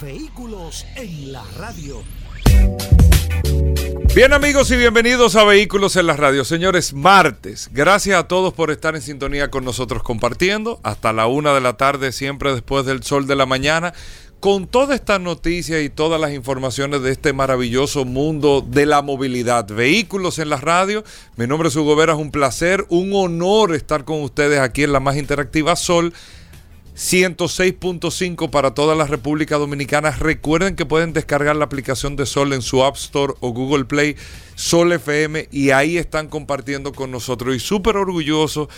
Vehículos en la radio. Bien amigos y bienvenidos a Vehículos en la Radio. Señores, martes. Gracias a todos por estar en sintonía con nosotros compartiendo. Hasta la una de la tarde, siempre después del sol de la mañana. Con todas estas noticias y todas las informaciones de este maravilloso mundo de la movilidad. Vehículos en la radio. Mi nombre es Hugo Vera, es un placer, un honor estar con ustedes aquí en la más interactiva Sol 106.5 para toda la República Dominicana. Recuerden que pueden descargar la aplicación de Sol en su App Store o Google Play, Sol FM, y ahí están compartiendo con nosotros. Y súper orgulloso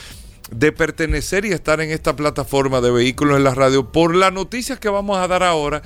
de pertenecer y estar en esta plataforma de vehículos en la radio por las noticias que vamos a dar ahora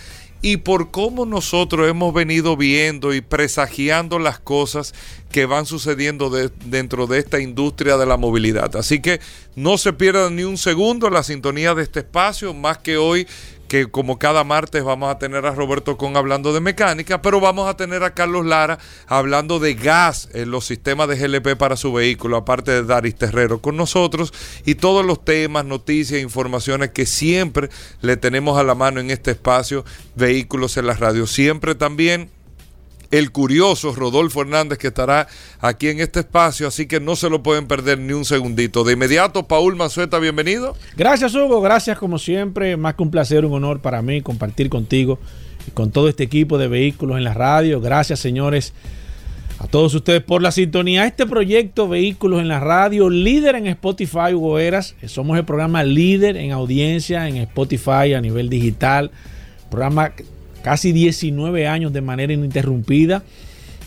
y por cómo nosotros hemos venido viendo y presagiando las cosas que van sucediendo dentro de esta industria de la movilidad. Así que no se pierdan ni un segundo la sintonía de este espacio, más que hoy que como cada martes vamos a tener a Roberto Con hablando de mecánica, pero vamos a tener a Carlos Lara hablando de gas en los sistemas de GLP para su vehículo, aparte de Daris Terrero con nosotros y todos los temas, noticias, informaciones que siempre le tenemos a la mano en este espacio, vehículos en la radio. Siempre también el curioso Rodolfo Hernández que estará aquí en este espacio, así que no se lo pueden perder ni un segundito. De inmediato, Paul Mazueta, bienvenido. Gracias Hugo, gracias como siempre, más que un placer, un honor para mí compartir contigo y con todo este equipo de vehículos en la radio. Gracias señores a todos ustedes por la sintonía. Este proyecto Vehículos en la Radio, líder en Spotify, Hugo Eras. Somos el programa líder en audiencia en Spotify a nivel digital. Programa casi 19 años de manera ininterrumpida.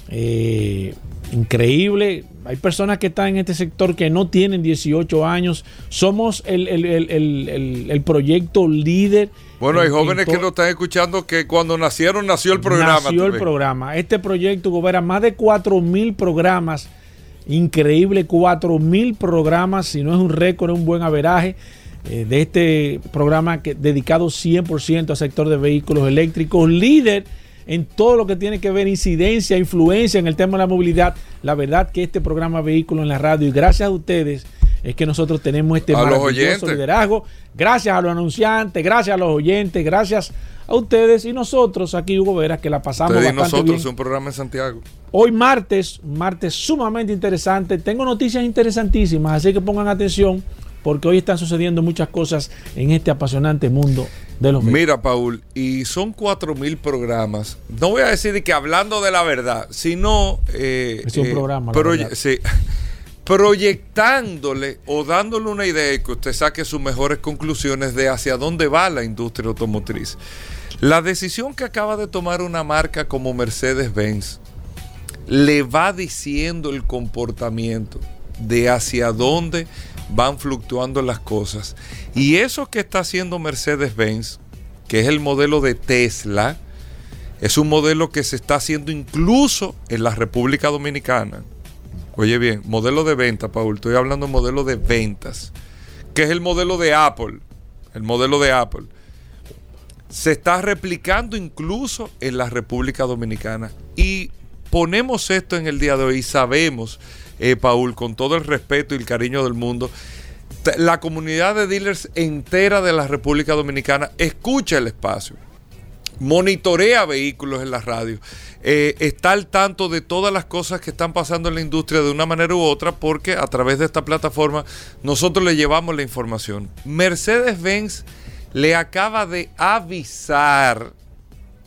Eh, increíble. Hay personas que están en este sector que no tienen 18 años. Somos el, proyecto líder. Bueno, hay jóvenes que nos están escuchando que cuando nacieron nació el programa. Nació el programa. Este proyecto gobierna más de 4 mil programas. Increíble, 4 mil programas. Si no es un récord, es un buen averaje. Eh, de este programa que, dedicado 100% al sector de vehículos eléctricos, líder en todo lo que tiene que ver incidencia, influencia en el tema de la movilidad. La verdad que este programa Vehículos en la Radio, y gracias a ustedes, es que nosotros tenemos este maravilloso liderazgo. Gracias a los anunciantes, gracias a los oyentes, gracias a ustedes y nosotros aquí, Hugo Veras, que la pasamos bastante nosotros, un programa en Santiago. Hoy martes, martes sumamente interesante. Tengo noticias interesantísimas, así que pongan atención porque hoy están sucediendo muchas cosas en este apasionante mundo de los medios. Mira, Paul, y son cuatro mil programas. No voy a decir que hablando de la verdad, sino... Eh, es un eh, programa. sí, proyectándole o dándole una idea y que usted saque sus mejores conclusiones de hacia dónde va la industria automotriz. La decisión que acaba de tomar una marca como Mercedes-Benz le va diciendo el comportamiento de hacia dónde van fluctuando las cosas. Y eso que está haciendo Mercedes-Benz, que es el modelo de Tesla, es un modelo que se está haciendo incluso en la República Dominicana. Oye bien, modelo de venta, Paul, estoy hablando de modelo de ventas, que es el modelo de Apple, el modelo de Apple. Se está replicando incluso en la República Dominicana. Y ponemos esto en el día de hoy y sabemos eh, Paul, con todo el respeto y el cariño del mundo, la comunidad de dealers entera de la República Dominicana escucha el espacio, monitorea vehículos en la radio, eh, está al tanto de todas las cosas que están pasando en la industria de una manera u otra, porque a través de esta plataforma nosotros le llevamos la información. Mercedes-Benz le acaba de avisar,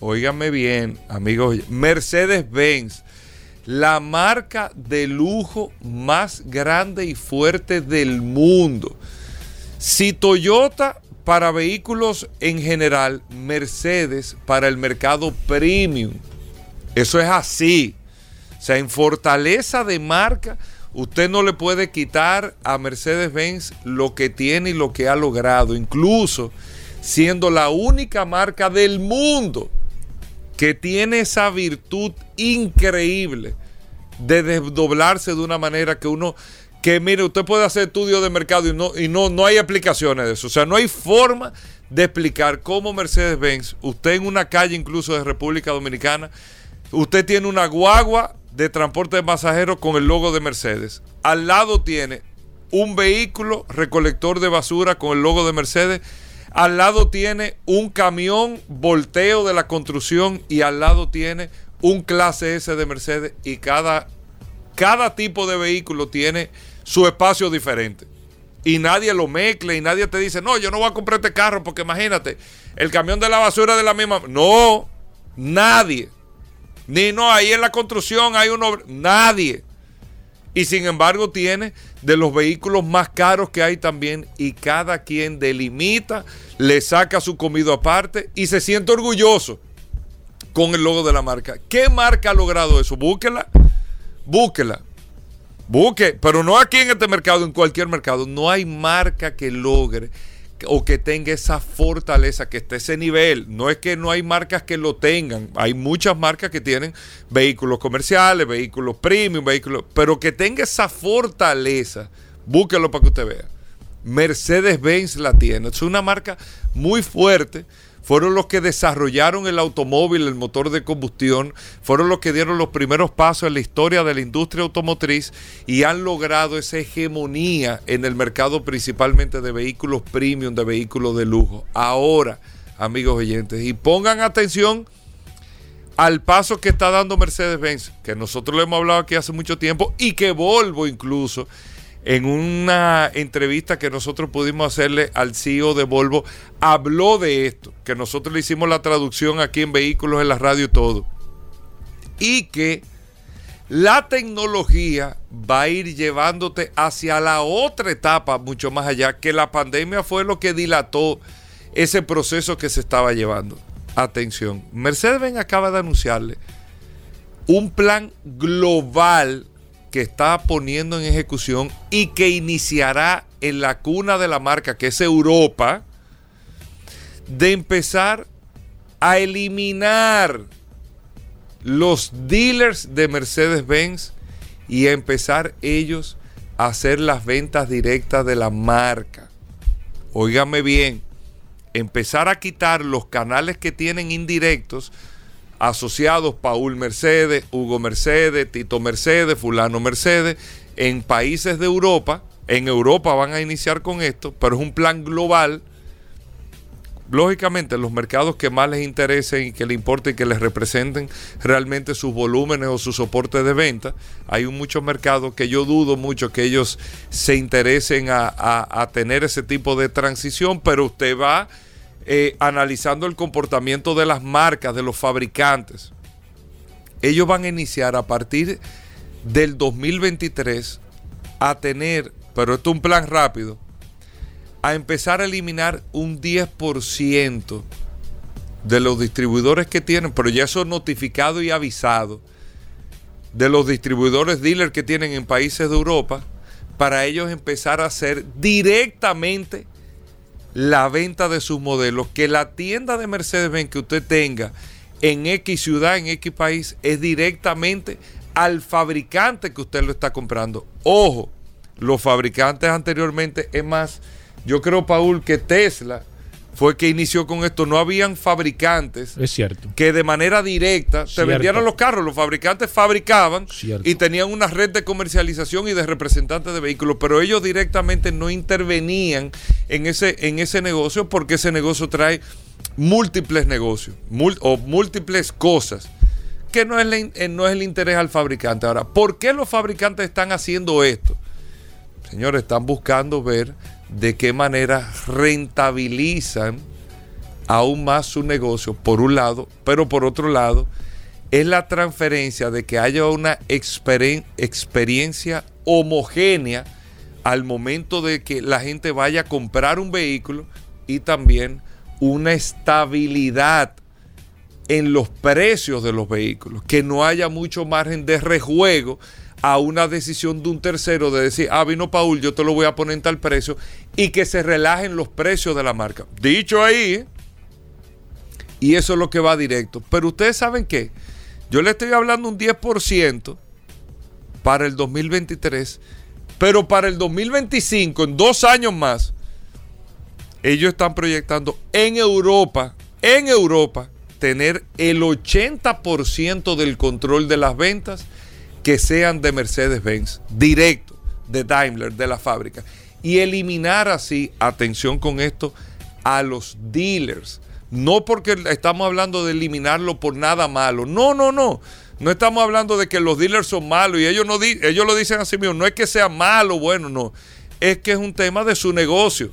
óigame bien, amigos, Mercedes-Benz la marca de lujo más grande y fuerte del mundo. Si Toyota para vehículos en general, Mercedes para el mercado premium. Eso es así. O sea, en fortaleza de marca, usted no le puede quitar a Mercedes-Benz lo que tiene y lo que ha logrado. Incluso siendo la única marca del mundo que tiene esa virtud increíble de desdoblarse de una manera que uno que mire, usted puede hacer estudios de mercado y no y no no hay aplicaciones de eso, o sea, no hay forma de explicar cómo Mercedes-Benz, usted en una calle incluso de República Dominicana, usted tiene una guagua de transporte de pasajeros con el logo de Mercedes. Al lado tiene un vehículo recolector de basura con el logo de Mercedes. Al lado tiene un camión volteo de la construcción y al lado tiene un clase S de Mercedes y cada, cada tipo de vehículo tiene su espacio diferente y nadie lo mezcla y nadie te dice, no, yo no voy a comprar este carro porque imagínate, el camión de la basura de la misma... No, nadie. Ni no, ahí en la construcción hay uno... Nadie. Y sin embargo tiene de los vehículos más caros que hay también y cada quien delimita, le saca su comido aparte y se siente orgulloso con el logo de la marca. ¿Qué marca ha logrado eso? Búsquela, búsquela. Busque, pero no aquí en este mercado, en cualquier mercado. No hay marca que logre o que tenga esa fortaleza, que esté ese nivel. No es que no hay marcas que lo tengan. Hay muchas marcas que tienen vehículos comerciales, vehículos premium, vehículos, pero que tenga esa fortaleza. Búsquelo para que usted vea. Mercedes-Benz la tiene. Es una marca muy fuerte fueron los que desarrollaron el automóvil, el motor de combustión, fueron los que dieron los primeros pasos en la historia de la industria automotriz y han logrado esa hegemonía en el mercado principalmente de vehículos premium, de vehículos de lujo. Ahora, amigos oyentes, y pongan atención al paso que está dando Mercedes-Benz, que nosotros lo hemos hablado aquí hace mucho tiempo y que Volvo incluso en una entrevista que nosotros pudimos hacerle al CEO de Volvo, habló de esto, que nosotros le hicimos la traducción aquí en vehículos, en la radio y todo, y que la tecnología va a ir llevándote hacia la otra etapa, mucho más allá, que la pandemia fue lo que dilató ese proceso que se estaba llevando. Atención, Mercedes-Benz acaba de anunciarle un plan global que está poniendo en ejecución y que iniciará en la cuna de la marca, que es Europa, de empezar a eliminar los dealers de Mercedes-Benz y a empezar ellos a hacer las ventas directas de la marca. Óigame bien, empezar a quitar los canales que tienen indirectos asociados Paul Mercedes, Hugo Mercedes, Tito Mercedes, Fulano Mercedes, en países de Europa. En Europa van a iniciar con esto, pero es un plan global. Lógicamente, los mercados que más les interesen y que les importe y que les representen realmente sus volúmenes o sus soportes de venta, hay muchos mercados que yo dudo mucho que ellos se interesen a tener ese tipo de transición, pero usted va eh, analizando el comportamiento de las marcas, de los fabricantes. Ellos van a iniciar a partir del 2023 a tener, pero esto es un plan rápido, a empezar a eliminar un 10% de los distribuidores que tienen, pero ya eso notificado y avisado, de los distribuidores dealers que tienen en países de Europa, para ellos empezar a hacer directamente la venta de sus modelos, que la tienda de Mercedes-Benz que usted tenga en X ciudad, en X país, es directamente al fabricante que usted lo está comprando. Ojo, los fabricantes anteriormente, es más, yo creo, Paul, que Tesla fue que inició con esto. No habían fabricantes es cierto. que de manera directa se vendieran los carros. Los fabricantes fabricaban y tenían una red de comercialización y de representantes de vehículos, pero ellos directamente no intervenían en ese, en ese negocio porque ese negocio trae múltiples negocios o múltiples cosas que no es, eh, no es el interés al fabricante. Ahora, ¿por qué los fabricantes están haciendo esto? Señores, están buscando ver de qué manera rentabilizan aún más su negocio, por un lado, pero por otro lado, es la transferencia de que haya una experiencia homogénea al momento de que la gente vaya a comprar un vehículo y también una estabilidad en los precios de los vehículos, que no haya mucho margen de rejuego a una decisión de un tercero de decir, ah, vino Paul, yo te lo voy a poner en tal precio, y que se relajen los precios de la marca. Dicho ahí, y eso es lo que va directo. Pero ustedes saben que yo le estoy hablando un 10% para el 2023, pero para el 2025, en dos años más, ellos están proyectando en Europa, en Europa, tener el 80% del control de las ventas que sean de Mercedes-Benz, directo, de Daimler, de la fábrica. Y eliminar así, atención con esto, a los dealers. No porque estamos hablando de eliminarlo por nada malo. No, no, no. No estamos hablando de que los dealers son malos y ellos, no ellos lo dicen así mismo. No es que sea malo, bueno, no. Es que es un tema de su negocio.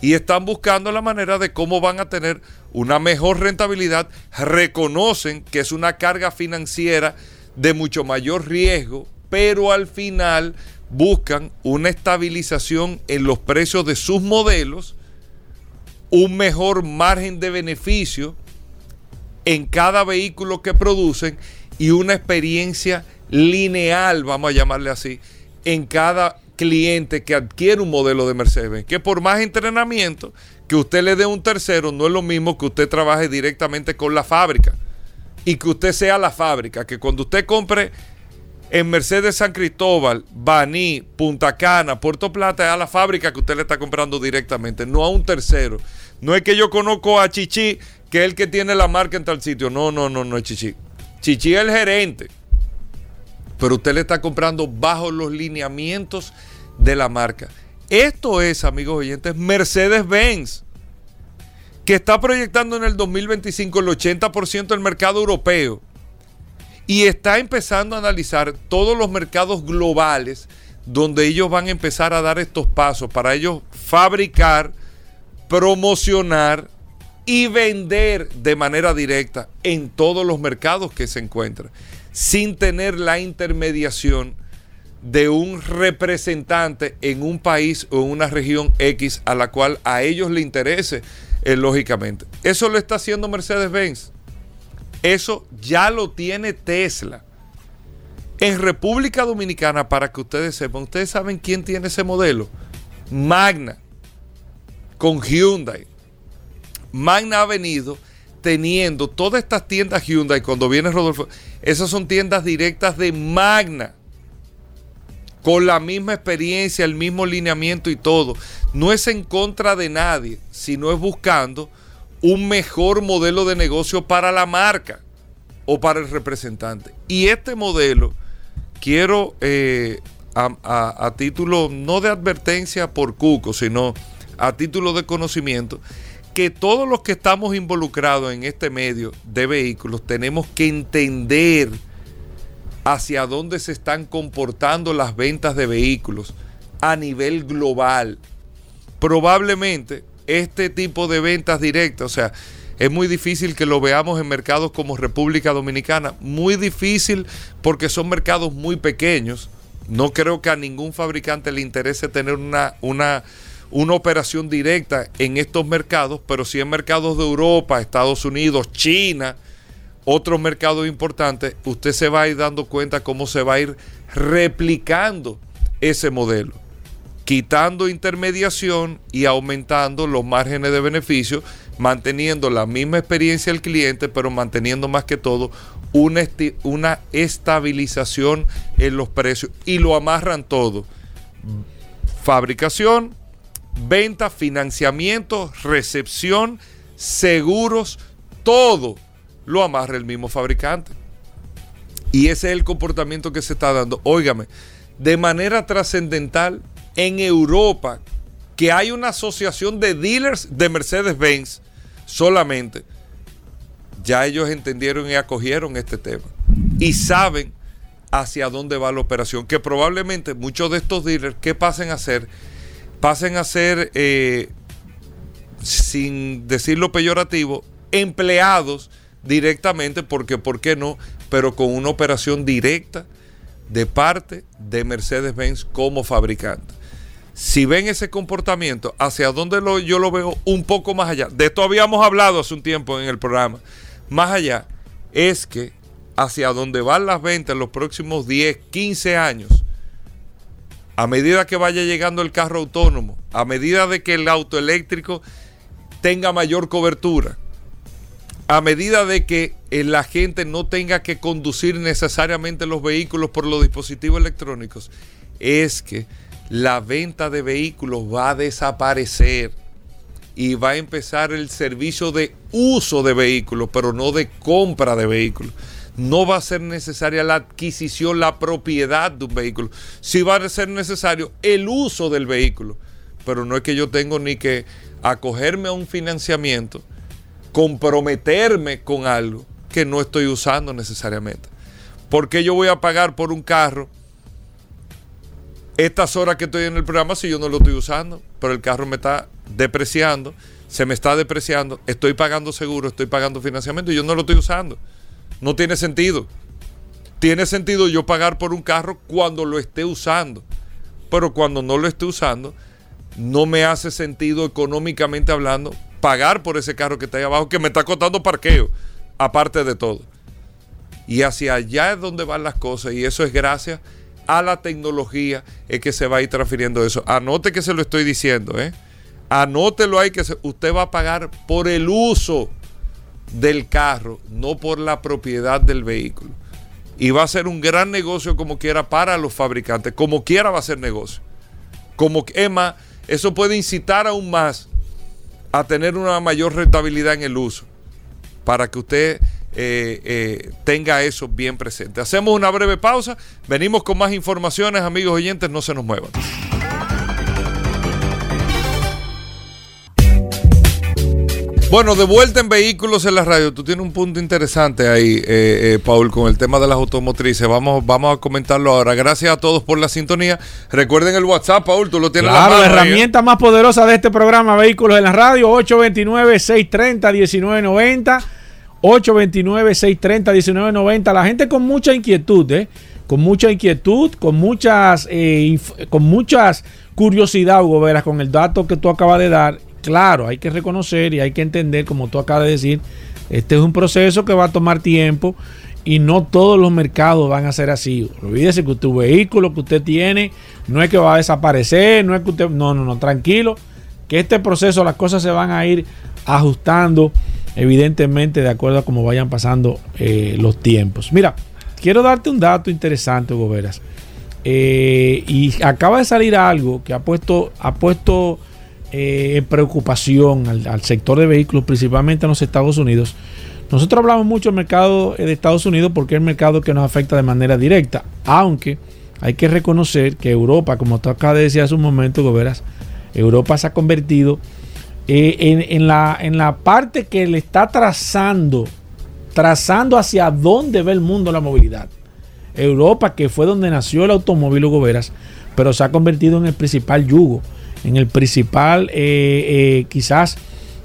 Y están buscando la manera de cómo van a tener una mejor rentabilidad. Reconocen que es una carga financiera de mucho mayor riesgo, pero al final buscan una estabilización en los precios de sus modelos, un mejor margen de beneficio en cada vehículo que producen y una experiencia lineal, vamos a llamarle así, en cada cliente que adquiere un modelo de Mercedes, que por más entrenamiento que usted le dé un tercero, no es lo mismo que usted trabaje directamente con la fábrica y que usted sea la fábrica, que cuando usted compre en Mercedes San Cristóbal, Baní, Punta Cana, Puerto Plata, es a la fábrica que usted le está comprando directamente, no a un tercero. No es que yo conozco a Chichi, que es el que tiene la marca en tal sitio. No, no, no, no es Chichi. Chichi es el gerente. Pero usted le está comprando bajo los lineamientos de la marca. Esto es, amigos oyentes, Mercedes-Benz que está proyectando en el 2025 el 80% del mercado europeo y está empezando a analizar todos los mercados globales donde ellos van a empezar a dar estos pasos para ellos fabricar, promocionar y vender de manera directa en todos los mercados que se encuentran, sin tener la intermediación de un representante en un país o en una región X a la cual a ellos le interese eh, lógicamente. Eso lo está haciendo Mercedes-Benz. Eso ya lo tiene Tesla. En República Dominicana, para que ustedes sepan, ustedes saben quién tiene ese modelo. Magna, con Hyundai. Magna ha venido teniendo todas estas tiendas Hyundai, cuando viene Rodolfo, esas son tiendas directas de Magna con la misma experiencia, el mismo lineamiento y todo. No es en contra de nadie, sino es buscando un mejor modelo de negocio para la marca o para el representante. Y este modelo, quiero eh, a, título no de advertencia por Cuco, sino a título de conocimiento, que todos los que estamos involucrados en este medio de vehículos tenemos que entender hacia dónde se están comportando las ventas de vehículos a nivel global. Probablemente este tipo de ventas directas, o sea, es muy difícil que lo veamos en mercados como República Dominicana, muy difícil porque son mercados muy pequeños. No creo que a ningún fabricante le interese tener una, una, una operación directa en estos mercados, pero sí en mercados de Europa, Estados Unidos, China, otros mercados importantes, usted se va a ir dando cuenta cómo se va a ir replicando ese modelo, quitando intermediación y aumentando los márgenes de beneficio, manteniendo la misma experiencia del cliente, pero manteniendo más que todo una, una estabilización en los precios y lo amarran todo. Fabricación, venta, financiamiento, recepción, seguros, todo lo amarra el mismo fabricante. Y ese es el comportamiento que se está dando. Óigame, de manera trascendental en Europa, que hay una asociación de dealers de Mercedes-Benz solamente, ya ellos entendieron y acogieron este tema. Y saben hacia dónde va la operación. Que probablemente muchos de estos dealers, ¿qué pasen a hacer? Pasen a ser, eh, sin decirlo peyorativo, empleados directamente, porque ¿por qué no? Pero con una operación directa de parte de Mercedes-Benz como fabricante. Si ven ese comportamiento, hacia dónde lo, yo lo veo un poco más allá. De esto habíamos hablado hace un tiempo en el programa. Más allá, es que hacia donde van las ventas en los próximos 10, 15 años, a medida que vaya llegando el carro autónomo, a medida de que el auto eléctrico tenga mayor cobertura, a medida de que eh, la gente no tenga que conducir necesariamente los vehículos por los dispositivos electrónicos, es que la venta de vehículos va a desaparecer y va a empezar el servicio de uso de vehículos, pero no de compra de vehículos. No va a ser necesaria la adquisición, la propiedad de un vehículo. Sí va a ser necesario el uso del vehículo, pero no es que yo tengo ni que acogerme a un financiamiento, comprometerme con algo que no estoy usando necesariamente. ¿Por qué yo voy a pagar por un carro estas horas que estoy en el programa si yo no lo estoy usando? Pero el carro me está depreciando, se me está depreciando, estoy pagando seguro, estoy pagando financiamiento y yo no lo estoy usando. No tiene sentido. Tiene sentido yo pagar por un carro cuando lo esté usando. Pero cuando no lo esté usando, no me hace sentido económicamente hablando pagar por ese carro que está ahí abajo, que me está costando parqueo, aparte de todo. Y hacia allá es donde van las cosas y eso es gracias a la tecnología es que se va a ir transfiriendo eso. Anote que se lo estoy diciendo, ¿eh? Anótelo ahí que usted va a pagar por el uso del carro, no por la propiedad del vehículo. Y va a ser un gran negocio como quiera para los fabricantes, como quiera va a ser negocio. Como más, eso puede incitar aún más a tener una mayor rentabilidad en el uso, para que usted eh, eh, tenga eso bien presente. Hacemos una breve pausa, venimos con más informaciones, amigos oyentes, no se nos muevan. Bueno, de vuelta en vehículos en la radio, tú tienes un punto interesante ahí, eh, eh, Paul, con el tema de las automotrices. Vamos, vamos a comentarlo ahora. Gracias a todos por la sintonía. Recuerden el WhatsApp, Paul, tú lo tienes claro, la, la herramienta más poderosa de este programa, Vehículos en la Radio, 829-630-1990. 829-630-1990. La gente con mucha inquietud, ¿eh? Con mucha inquietud, con muchas, eh, con muchas curiosidad, Hugo Veras, con el dato que tú acabas de dar claro, hay que reconocer y hay que entender, como tú acabas de decir, este es un proceso que va a tomar tiempo y no todos los mercados van a ser así. Olvídese que tu vehículo que usted tiene no es que va a desaparecer, no es que usted, no, no, no, tranquilo, que este proceso las cosas se van a ir ajustando evidentemente de acuerdo a cómo vayan pasando eh, los tiempos. Mira, quiero darte un dato interesante, Hugo Veras. Eh, y acaba de salir algo que ha puesto, ha puesto eh, preocupación al, sector de vehículos, principalmente en los Estados Unidos. Nosotros hablamos mucho del mercado de Estados Unidos porque es el mercado que nos afecta de manera directa, aunque hay que reconocer que Europa, como tú acabas de decir hace un momento, Goberas, Europa se ha convertido eh, en, la, en la parte que le está trazando, trazando hacia dónde ve el mundo la movilidad. Europa, que fue donde nació el automóvil Goberas, pero se ha convertido en el principal yugo en el principal, eh, eh, quizás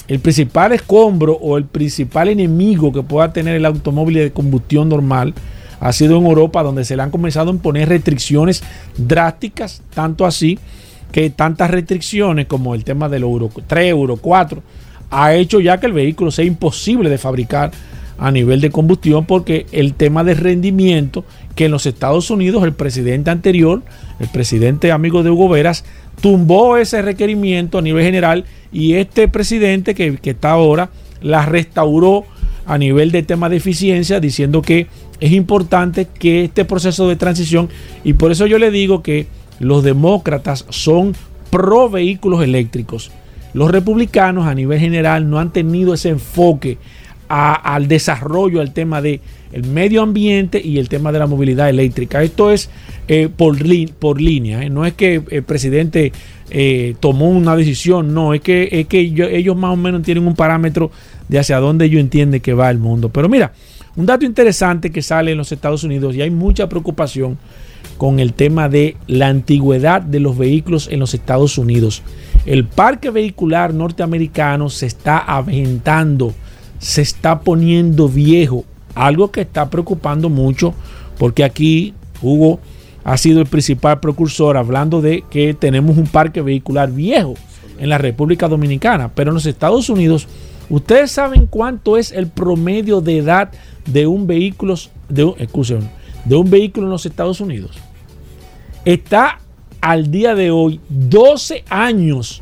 el principal escombro o el principal enemigo que pueda tener el automóvil de combustión normal ha sido en Europa, donde se le han comenzado a imponer restricciones drásticas, tanto así que tantas restricciones como el tema del Euro 3, Euro 4, ha hecho ya que el vehículo sea imposible de fabricar a nivel de combustión porque el tema de rendimiento que en los Estados Unidos el presidente anterior, el presidente amigo de Hugo Veras, tumbó ese requerimiento a nivel general y este presidente que, está ahora la restauró a nivel de tema de eficiencia diciendo que es importante que este proceso de transición y por eso yo le digo que los demócratas son pro vehículos eléctricos. Los republicanos a nivel general no han tenido ese enfoque al desarrollo, al tema de el medio ambiente y el tema de la movilidad eléctrica. Esto es eh, por, línea, ¿eh? no es que el presidente eh, tomó una decisión, no, es que ellos, más o menos tienen un parámetro de hacia dónde ellos entienden que va el mundo. Pero mira, un dato interesante que sale en los Estados Unidos y hay mucha preocupación con el tema de la antigüedad de los vehículos en los Estados Unidos. El parque vehicular norteamericano se está aventando, se está poniendo viejo algo que está preocupando mucho porque aquí Hugo ha sido el principal precursor hablando de que tenemos un parque vehicular viejo en la República Dominicana, pero en los Estados Unidos ¿Ustedes saben cuánto es el promedio de edad de un vehículo, de un, de un vehículo en los Estados Unidos? Está al día de hoy 12 años.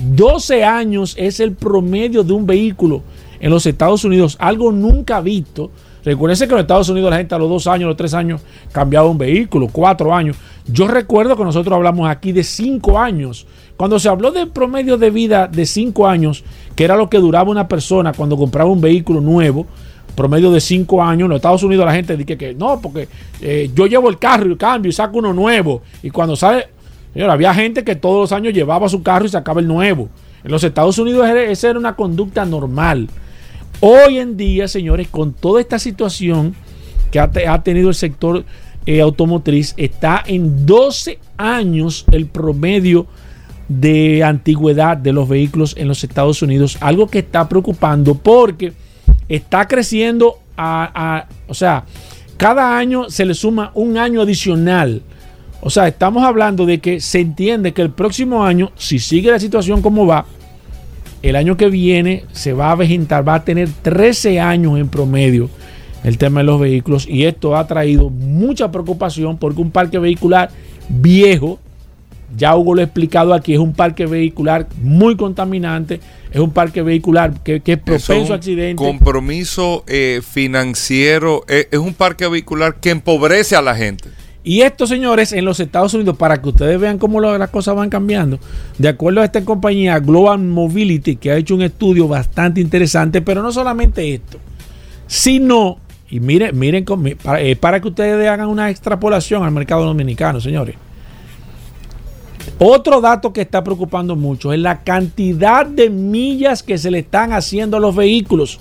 12 años es el promedio de un vehículo en los Estados Unidos, algo nunca visto. Recuerden que en los Estados Unidos la gente a los dos años, los tres años cambiaba un vehículo, cuatro años. Yo recuerdo que nosotros hablamos aquí de cinco años. Cuando se habló del promedio de vida de cinco años, que era lo que duraba una persona cuando compraba un vehículo nuevo, promedio de cinco años. En los Estados Unidos la gente dice que no, porque eh, yo llevo el carro y cambio y saco uno nuevo. Y cuando sale, señor, había gente que todos los años llevaba su carro y sacaba el nuevo. En los Estados Unidos esa era una conducta normal. Hoy en día, señores, con toda esta situación que ha, tenido el sector eh, automotriz, está en 12 años el promedio de antigüedad de los vehículos en los Estados Unidos, algo que está preocupando porque está creciendo a, o sea, cada año se le suma un año adicional. O sea, estamos hablando de que se entiende que el próximo año, si sigue la situación como va, el año que viene se va a vegetar, va a tener 13 años en promedio el tema de los vehículos y esto ha traído mucha preocupación porque un parque vehicular viejo, ya Hugo lo ha explicado aquí, es un parque vehicular muy contaminante, es un parque vehicular que, es propenso a accidentes. Compromiso eh, financiero, eh, es un parque vehicular que empobrece a la gente. Y esto, señores, en los Estados Unidos, para que ustedes vean cómo las cosas van cambiando, de acuerdo a esta compañía Global Mobility, que ha hecho un estudio bastante interesante, pero no solamente esto, sino, y miren, miren, para, eh, para que ustedes hagan una extrapolación al mercado dominicano, señores. Otro dato que está preocupando mucho es la cantidad de millas que se le están haciendo a los vehículos.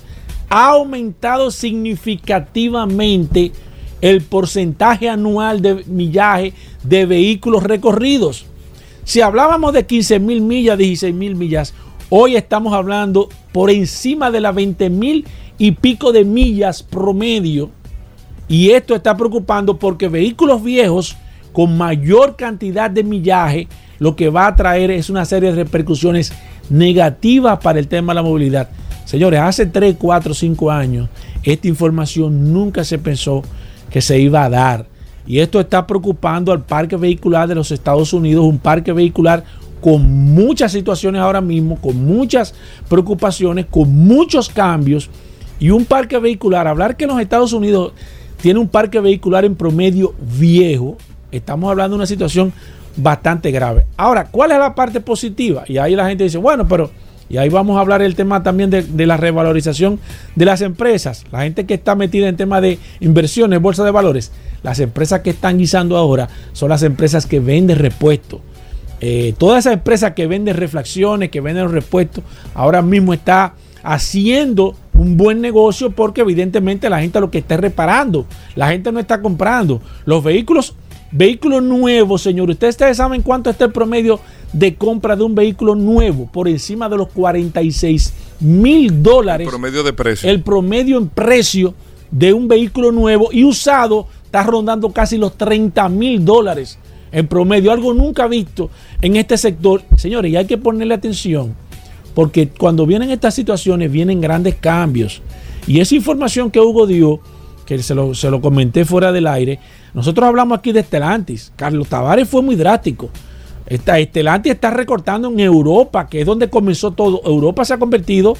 Ha aumentado significativamente el porcentaje anual de millaje de vehículos recorridos. Si hablábamos de 15 mil millas, 16 mil millas, hoy estamos hablando por encima de las 20 mil y pico de millas promedio. Y esto está preocupando porque vehículos viejos con mayor cantidad de millaje, lo que va a traer es una serie de repercusiones negativas para el tema de la movilidad. Señores, hace 3, 4, 5 años esta información nunca se pensó que se iba a dar. Y esto está preocupando al parque vehicular de los Estados Unidos, un parque vehicular con muchas situaciones ahora mismo, con muchas preocupaciones, con muchos cambios. Y un parque vehicular, hablar que en los Estados Unidos tiene un parque vehicular en promedio viejo, estamos hablando de una situación bastante grave. Ahora, ¿cuál es la parte positiva? Y ahí la gente dice, bueno, pero y ahí vamos a hablar el tema también de, la revalorización de las empresas. La gente que está metida en tema de inversiones, bolsa de valores. Las empresas que están guisando ahora son las empresas que venden repuestos. Eh, todas esas empresas que venden reflexiones, que venden repuestos, ahora mismo está haciendo un buen negocio porque evidentemente la gente lo que está reparando, la gente no está comprando. Los vehículos, vehículos nuevos, señores, ustedes saben cuánto está el promedio de compra de un vehículo nuevo por encima de los 46 mil dólares. El promedio de precio. El promedio en precio de un vehículo nuevo y usado está rondando casi los 30 mil dólares en promedio. Algo nunca visto en este sector. Señores, y hay que ponerle atención porque cuando vienen estas situaciones vienen grandes cambios. Y esa información que Hugo dio, que se lo, se lo comenté fuera del aire, nosotros hablamos aquí de Estelantis. Carlos Tavares fue muy drástico. Estelantis está recortando en Europa, que es donde comenzó todo. Europa se ha convertido,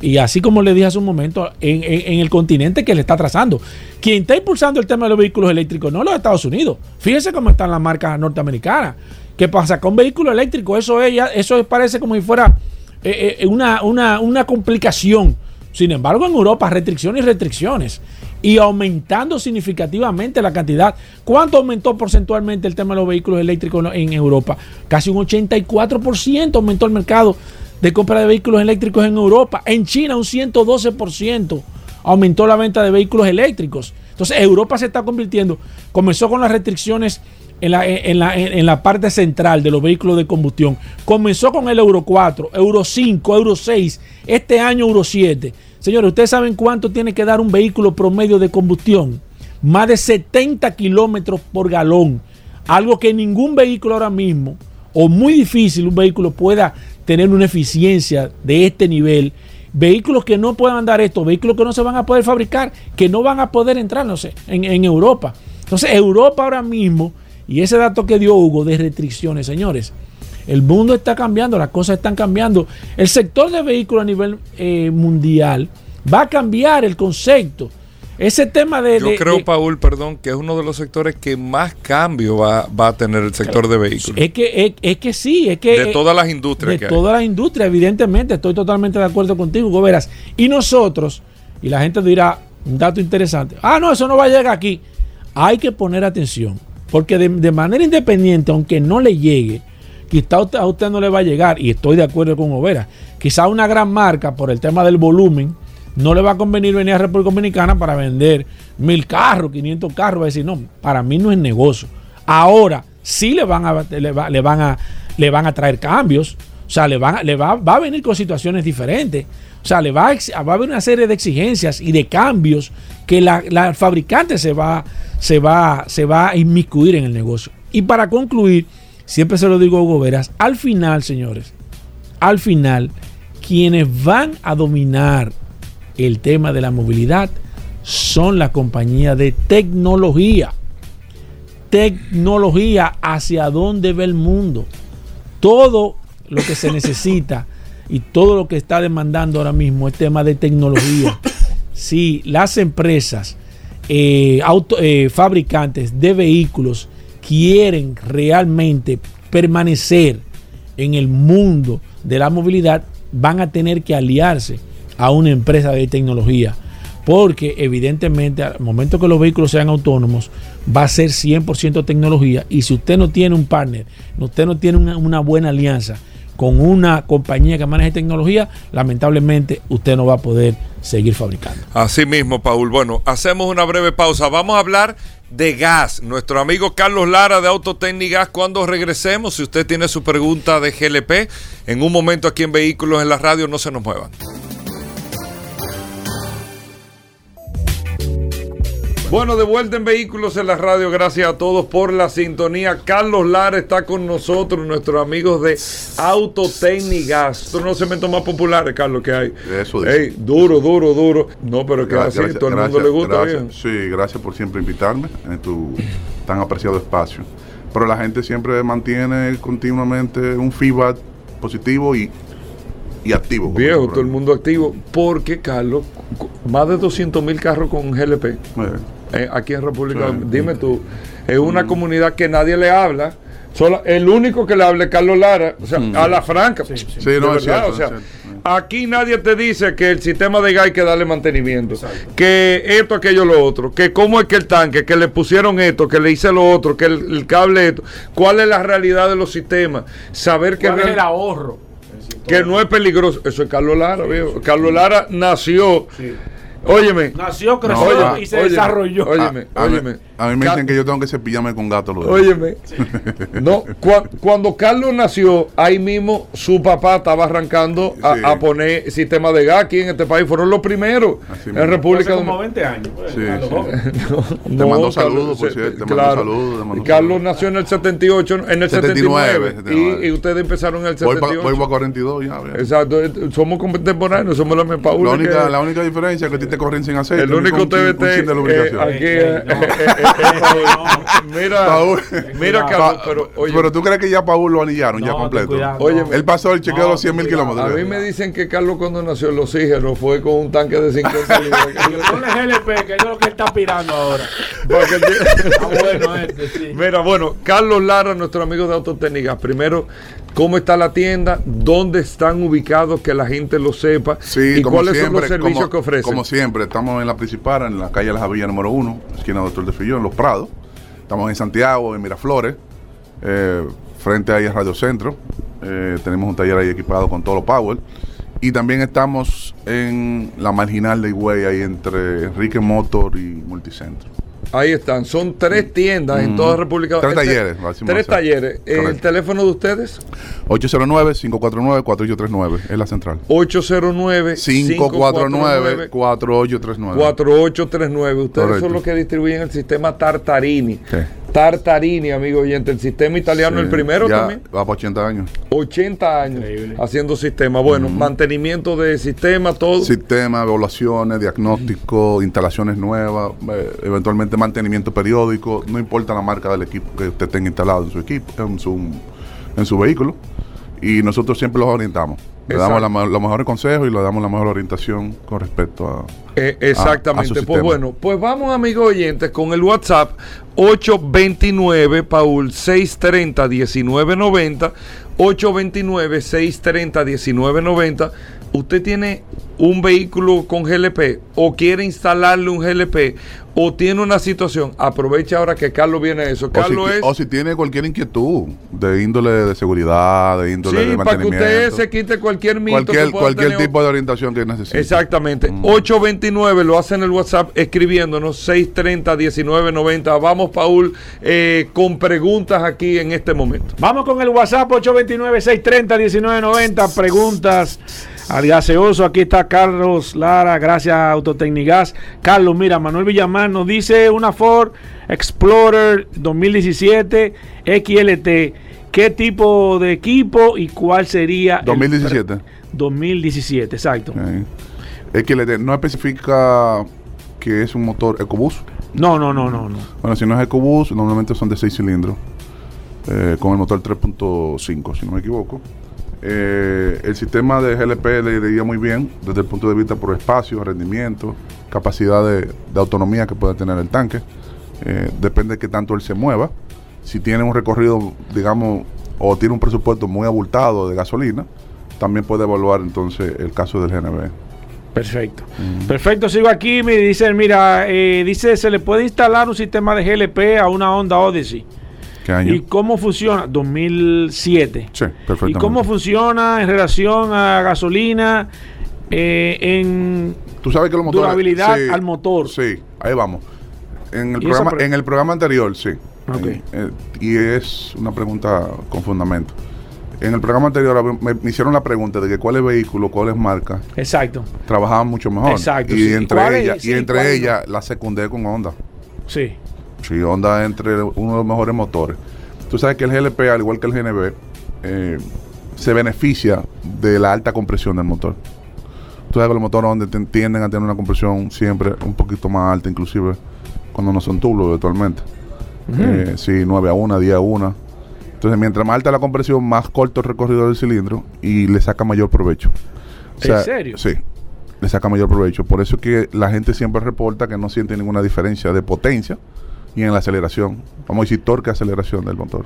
y así como le dije hace un momento, en, el continente que le está trazando. Quien está impulsando el tema de los vehículos eléctricos no los Estados Unidos. Fíjense cómo están las marcas norteamericanas. ¿Qué pasa con vehículo eléctrico? Eso, es, eso parece como si fuera eh, eh, una, una, una complicación. Sin embargo, en Europa, restricciones y restricciones y aumentando significativamente la cantidad. ¿Cuánto aumentó porcentualmente el tema de los vehículos eléctricos en Europa? Casi un 84% aumentó el mercado de compra de vehículos eléctricos en Europa. En China un 112% aumentó la venta de vehículos eléctricos. Entonces Europa se está convirtiendo, comenzó con las restricciones en la, en, la, en la, parte central de los vehículos de combustión. Comenzó con el Euro 4, Euro 5, Euro 6, este año Euro 7. Señores, ¿ustedes saben cuánto tiene que dar un vehículo promedio de combustión? Más de 70 kilómetros por galón. Algo que ningún vehículo ahora mismo, o muy difícil un vehículo pueda tener una eficiencia de este nivel vehículos que no puedan dar esto, vehículos que no se van a poder fabricar, que no van a poder entrar, no sé, en, en Europa. Entonces, Europa ahora mismo, y ese dato que dio Hugo de restricciones, señores, el mundo está cambiando, las cosas están cambiando. El sector de vehículos a nivel eh, mundial va a cambiar el concepto. Ese tema de... Yo de- creo, de- Paul, perdón, que es uno de los sectores que más cambio va, va a tener el sector de vehículos. es que, es, es que sí, es que... de eh, todas las industrias de que hay. toda la industria, evidentemente, estoy totalmente de acuerdo contigo, Hugo Veras. Y nosotros, y la gente dirá, un dato interesante, ah, no, eso no va a llegar aquí. Hay que poner atención, porque de, de manera independiente, aunque no le llegue, quizá a usted, no le va a llegar, y estoy de acuerdo con Overa, quizá una gran marca, por el tema del volumen, no le va a convenir venir a República Dominicana para vender mil carros, 500 carros, va a decir, no, para mí no es negocio. Ahora, sí le van a, le va- le van a, le van a traer cambios, o sea, le, van, le va, va a venir con situaciones diferentes. O sea, le va a, ex- va a haber una serie de exigencias y de cambios que la, la fabricante se va, se, va, se va a inmiscuir en el negocio. Y para concluir, siempre se lo digo a Hugo Veras, al final, señores, al final, quienes van a dominar el tema de la movilidad son las compañías de tecnología. Tecnología hacia dónde ve el mundo. Todo lo que se necesita y todo lo que está demandando ahora mismo es tema de tecnología. Si las empresas, eh, auto- eh, fabricantes de vehículos quieren realmente permanecer en el mundo de la movilidad, van a tener que aliarse a una empresa de tecnología. Porque evidentemente al momento que los vehículos sean autónomos, va a ser 100% tecnología. Y si usted no tiene un partner, usted no tiene una, una buena alianza con una compañía que maneje tecnología, lamentablemente usted no va a poder seguir fabricando. Así mismo, Paul. Bueno, hacemos una breve pausa. Vamos a hablar de gas. Nuestro amigo Carlos Lara de Autotecnigas Gas. Cuando regresemos, si usted tiene su pregunta de GLP, en un momento aquí en Vehículos en la Radio, no se nos muevan. Bueno, de vuelta en Vehículos en la Radio. Gracias a todos por la sintonía. Carlos Lara está con nosotros, nuestros amigos de Autotecnigas. Estos son los cementos más populares, Carlos, que hay. Eso dice. Ey, duro, duro, duro. No, pero que Gracias, así, todo el mundo gracias, le gusta gracias. bien. Sí, gracias por siempre invitarme en tu tan apreciado espacio. Pero la gente siempre mantiene continuamente un feedback positivo y, y activo. Viejo, todo el mundo activo. Porque, Carlos, más de 200 mil carros con GLP Eh, eh, aquí en República Sí. Dime tú, es una comunidad que nadie le habla. Solo, el único que le habla es Carlos Lara, o sea, a la franca. Sí, no, es cierto, o sea, es cierto. aquí nadie te dice que el sistema de gas hay que darle mantenimiento, que esto, aquello, lo otro, que cómo es que el tanque, que le pusieron esto, que le hice lo otro, que el, el cable esto, cuál es la realidad de los sistemas, saber que, real- ahorro? que no es peligroso. Eso es Carlos Lara, viejo. Carlos Lara nació, óyeme, Nació, creció Óyeme, y se óyeme, desarrolló. Óyeme, a, a mí- óyeme. A mí me dicen que yo tengo que cepillarme con gato los Óyeme, no, cua- cuando Carlos nació, ahí mismo su papá estaba arrancando a, Sí. a poner sistema de gas aquí en este país. Fueron los primeros Así en mismo. República como Dominicana. 20 años. pues, Sí, a sí. No, mando Carlos, saludos, por cierto, te mando claro. saludos, te mando Carlos saludos. nació en el 78, en el 79, 79, y, y ustedes empezaron en el Voy, 78. pa- voy pa' 42 ya. ya. Exacto, eh, somos contemporáneos, somos la misma Paula La única, que- la única diferencia es que a ti te corren sin aceite. el único TBT eh, aquí eh, no. eh, Paul. mira Paul. mira Pa- Carlos pero oye pero tú crees que ya Paul lo anillaron ya completo. cuidado, Oye, no. Él pasó el chequeo de los 100 mil kilómetros. a mí me dicen que Carlos cuando nació el oxígeno fue con un tanque de 50 libras Ponle GLP, que es lo que está aspirando ahora. Que Está bueno este, sí. Mira, bueno, Carlos Lara, nuestro amigo de Autotécnicas. Primero, ¿cómo está la tienda? ¿Dónde están ubicados? Que la gente lo sepa. Sí, ¿Y cuáles siempre, son los servicios como, que ofrecen? Como siempre, estamos en la principal, en la calle Las Avillas número 1, esquina Doctor de Fillón, Los Prados. Estamos en Santiago, en Miraflores, eh, frente ahí a Radio Centro. Eh, tenemos un taller ahí equipado con todo lo power. Y también estamos en la marginal de Higüey, ahí entre Enrique Motor y Multicentro. Ahí están. Son tres tiendas en toda República Tres Este- talleres, decimos Tres talleres. ¿El Correcto. teléfono de ustedes? 809-549-4839, es la central. 809 549-4839. 4839. Ustedes Correcto. son los que distribuyen el sistema Tartarini. Sí. Tartarini, amigo oyente, el sistema italiano, Sí, el primero ya también. Va para 80 años. 80 años Increíble. haciendo sistema. Bueno, mantenimiento de sistema, todo. Sistema, evaluaciones, diagnóstico, instalaciones nuevas, eh, eventualmente mantenimiento periódico, no importa la marca del equipo que usted tenga instalado en su equipo, en su, en su vehículo. Y nosotros siempre los orientamos. Le Exacto. damos la los mejores consejos y le damos la mejor orientación con respecto a... Eh, a- a exactamente. su pues sistema. bueno, pues vamos, amigos oyentes, con el WhatsApp 829 Paul 630 1990 829 630 1990. Usted tiene un vehículo con GLP o quiere instalarle un GLP o tiene una situación, aprovecha ahora que Carlos viene a eso. O si, Carlos es o si tiene cualquier inquietud de índole de seguridad, de índole Sí, de para que mantenimiento. usted se quite cualquier mito cualquier que cualquier tener. tipo de orientación que necesite. Exactamente. Mm. 829 lo hacen en el WhatsApp escribiéndonos 630 1990. Vamos, Paul, eh, con preguntas aquí en este momento. Vamos con el WhatsApp 829-630-1990. Preguntas al gaseoso. Aquí está Carlos Lara, gracias a Autotecnigas. Carlos, mira, Manuel Villamar nos dice una Ford Explorer 2017 XLT. ¿Qué tipo de equipo y cuál sería? el 2017. pre- 2017, exacto. Le- no especifica que es un motor EcoBoost. No, no, no, no, no. Bueno, si no es EcoBoost, normalmente son de 6 cilindros. eh, con el motor 3.5, si no me equivoco. Eh, el sistema de GLP le iría muy bien desde el punto de vista por espacio, rendimiento, capacidad de, de autonomía que pueda tener el tanque. Eh, depende de qué tanto él se mueva. Si tiene un recorrido, digamos, o tiene un presupuesto muy abultado de gasolina, también puede evaluar entonces el caso del GNB. Perfecto. Perfecto, sigo aquí. Me dicen, mira, eh, dice, se le puede instalar un sistema de GLP a una Honda Odyssey. ¿Qué año? ¿Y cómo funciona? 2007. Sí, perfectamente. ¿Y cómo funciona en relación a gasolina eh, en Tú sabes que los motores. Durabilidad al motor. Sí, ahí vamos. En el, ¿Y programa, pre- en el programa anterior, sí. Ok. En- eh, y es una pregunta con fundamento. En el programa anterior me, me hicieron la pregunta de que cuáles vehículos, cuáles marcas Exacto. trabajaban mucho mejor. Exacto, Y sí. entre ellas, y entre ellas la secundé con Honda. Sí. Sí, Honda entre uno de los mejores motores. Tú sabes que el GLP, al igual que el GNB, eh, se beneficia de la alta compresión del motor. Tú sabes que los motores Honda ten- tienden a tener una compresión siempre un poquito más alta, inclusive cuando no son tubos virtualmente. Eh, sí, 9 a 1, 10 a 1. Entonces, mientras más alta la compresión, más corto el recorrido del cilindro y le saca mayor provecho. ¿En serio? Sí, le saca mayor provecho. Por eso es que la gente siempre reporta que no siente ninguna diferencia de potencia y en la aceleración. Vamos a decir torque aceleración del motor.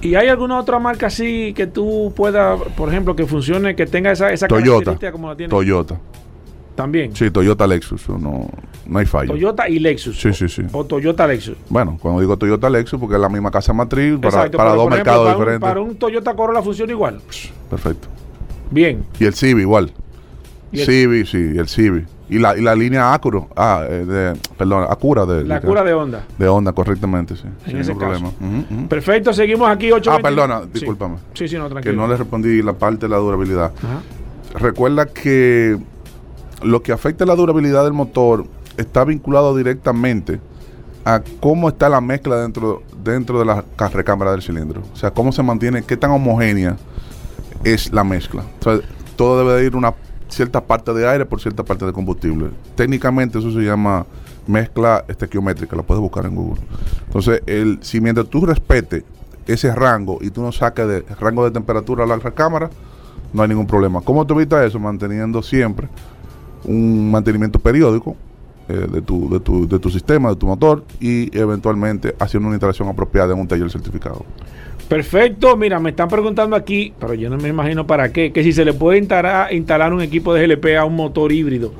¿Y hay alguna otra marca así que tú puedas, por ejemplo, que funcione, que tenga esa, esa Toyota. característica como la tiene? Toyota. También. Sí, Toyota Lexus. No, no hay fallo. Toyota y Lexus. Sí, sí, sí. O Toyota Lexus. Bueno, cuando digo Toyota Lexus, porque es la misma casa matriz para, Exacto, para pero, dos ejemplo, mercados para un- diferentes. para un Toyota Corolla funciona igual. Perfecto. Bien. Y el Civi igual. El- Civi, sí, el Civi. Y la, y la línea Acura, ah, eh, de, perdón, Acura de, La de- cura de onda. de Honda, correctamente, sí. En ese caso. Perfecto, seguimos aquí 8 Ah, perdona, discúlpame. Sí, sí, no, Que tranquilo. no le respondí la parte de la durabilidad. Ajá. Recuerda que lo que afecta la durabilidad del motor está vinculado directamente a cómo está la mezcla dentro, dentro de la recámara del cilindro. O sea, cómo se mantiene, qué tan homogénea es la mezcla. O sea, todo debe de ir una cierta parte de aire por cierta parte de combustible. Técnicamente eso se llama mezcla estequiométrica, la puedes buscar en Google. Entonces, el, si mientras tú respetes ese rango y tú no saques de rango de temperatura a la recámara, no hay ningún problema. ¿Cómo tú evitas eso? Manteniendo siempre un mantenimiento periódico eh, de, tu, de, tu, de tu sistema, de tu motor y eventualmente haciendo una instalación apropiada en un taller certificado. Perfecto, mira, me están preguntando aquí, pero yo no me imagino para qué, que si se le puede instalar, instalar un equipo de GLP a un motor híbrido.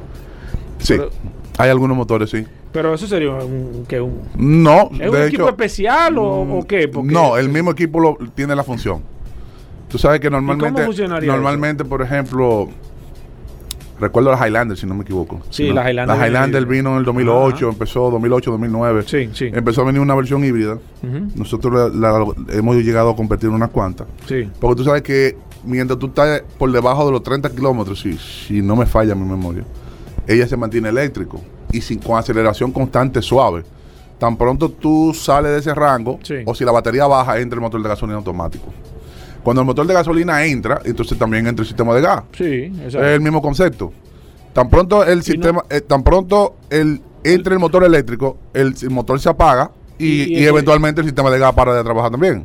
Sí, Pero- hay algunos motores, sí. Pero eso sería un, que un, No, ¿Es un equipo especial o, o qué? Porque- no, el mismo equipo lo, tiene la función. Tú sabes que normalmente, normalmente, por ejemplo, recuerdo la Highlander, si no me equivoco. Sí, ¿no? la Highlander La Highlander viene- vino en el 2008, Ajá. empezó 2008, 2009. Sí, sí. Empezó a venir una versión híbrida. Nosotros la- la- hemos llegado a competir unas cuantas. sí. Porque tú sabes que mientras tú estás por debajo de los 30 kilómetros, si, si no me falla mi memoria, ella se mantiene eléctrico y sin, con aceleración constante suave. tan pronto tú sales de ese rango, Sí. o si la batería baja, entra el motor de gasolina automático. Cuando el motor de gasolina entra, entonces también entra el sistema de gas. Sí, Es el mismo concepto. Tan pronto el sistema, eh, tan pronto el entra el motor eléctrico, el, el motor se apaga y, Y- y y- eventualmente el sistema de gas para de trabajar también.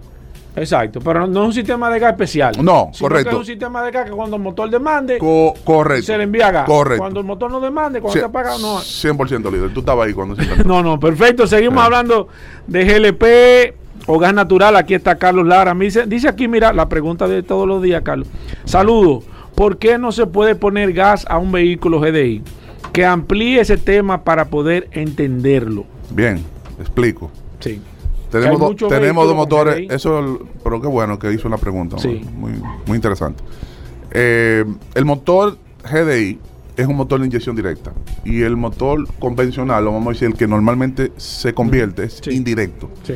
Exacto, pero no, es un sistema de gas especial. No, correcto. que es un sistema de gas que cuando el motor demande, Co- correcto. se le envía gas. Correcto. Cuando el motor no demande, cuando se apaga, no. 100% líder. Tú estabas ahí cuando se. No, no, perfecto. Seguimos Sí. hablando de GLP o gas natural. Aquí está Carlos Lara. Me dice, dice aquí, mira, la pregunta de todos los días, Carlos. Saludos. ¿Por qué no se puede poner gas a un vehículo GDI? Que amplíe ese tema para poder entenderlo. Bien, explico. Sí. Tenemos, do- dos motores. GDI. Eso, pero qué bueno que hizo la pregunta. Sí. Muy, muy interesante. Eh, el motor GDI es un motor de inyección directa. Y el motor convencional, o vamos a decir, el que normalmente se convierte, es Sí. indirecto. Sí.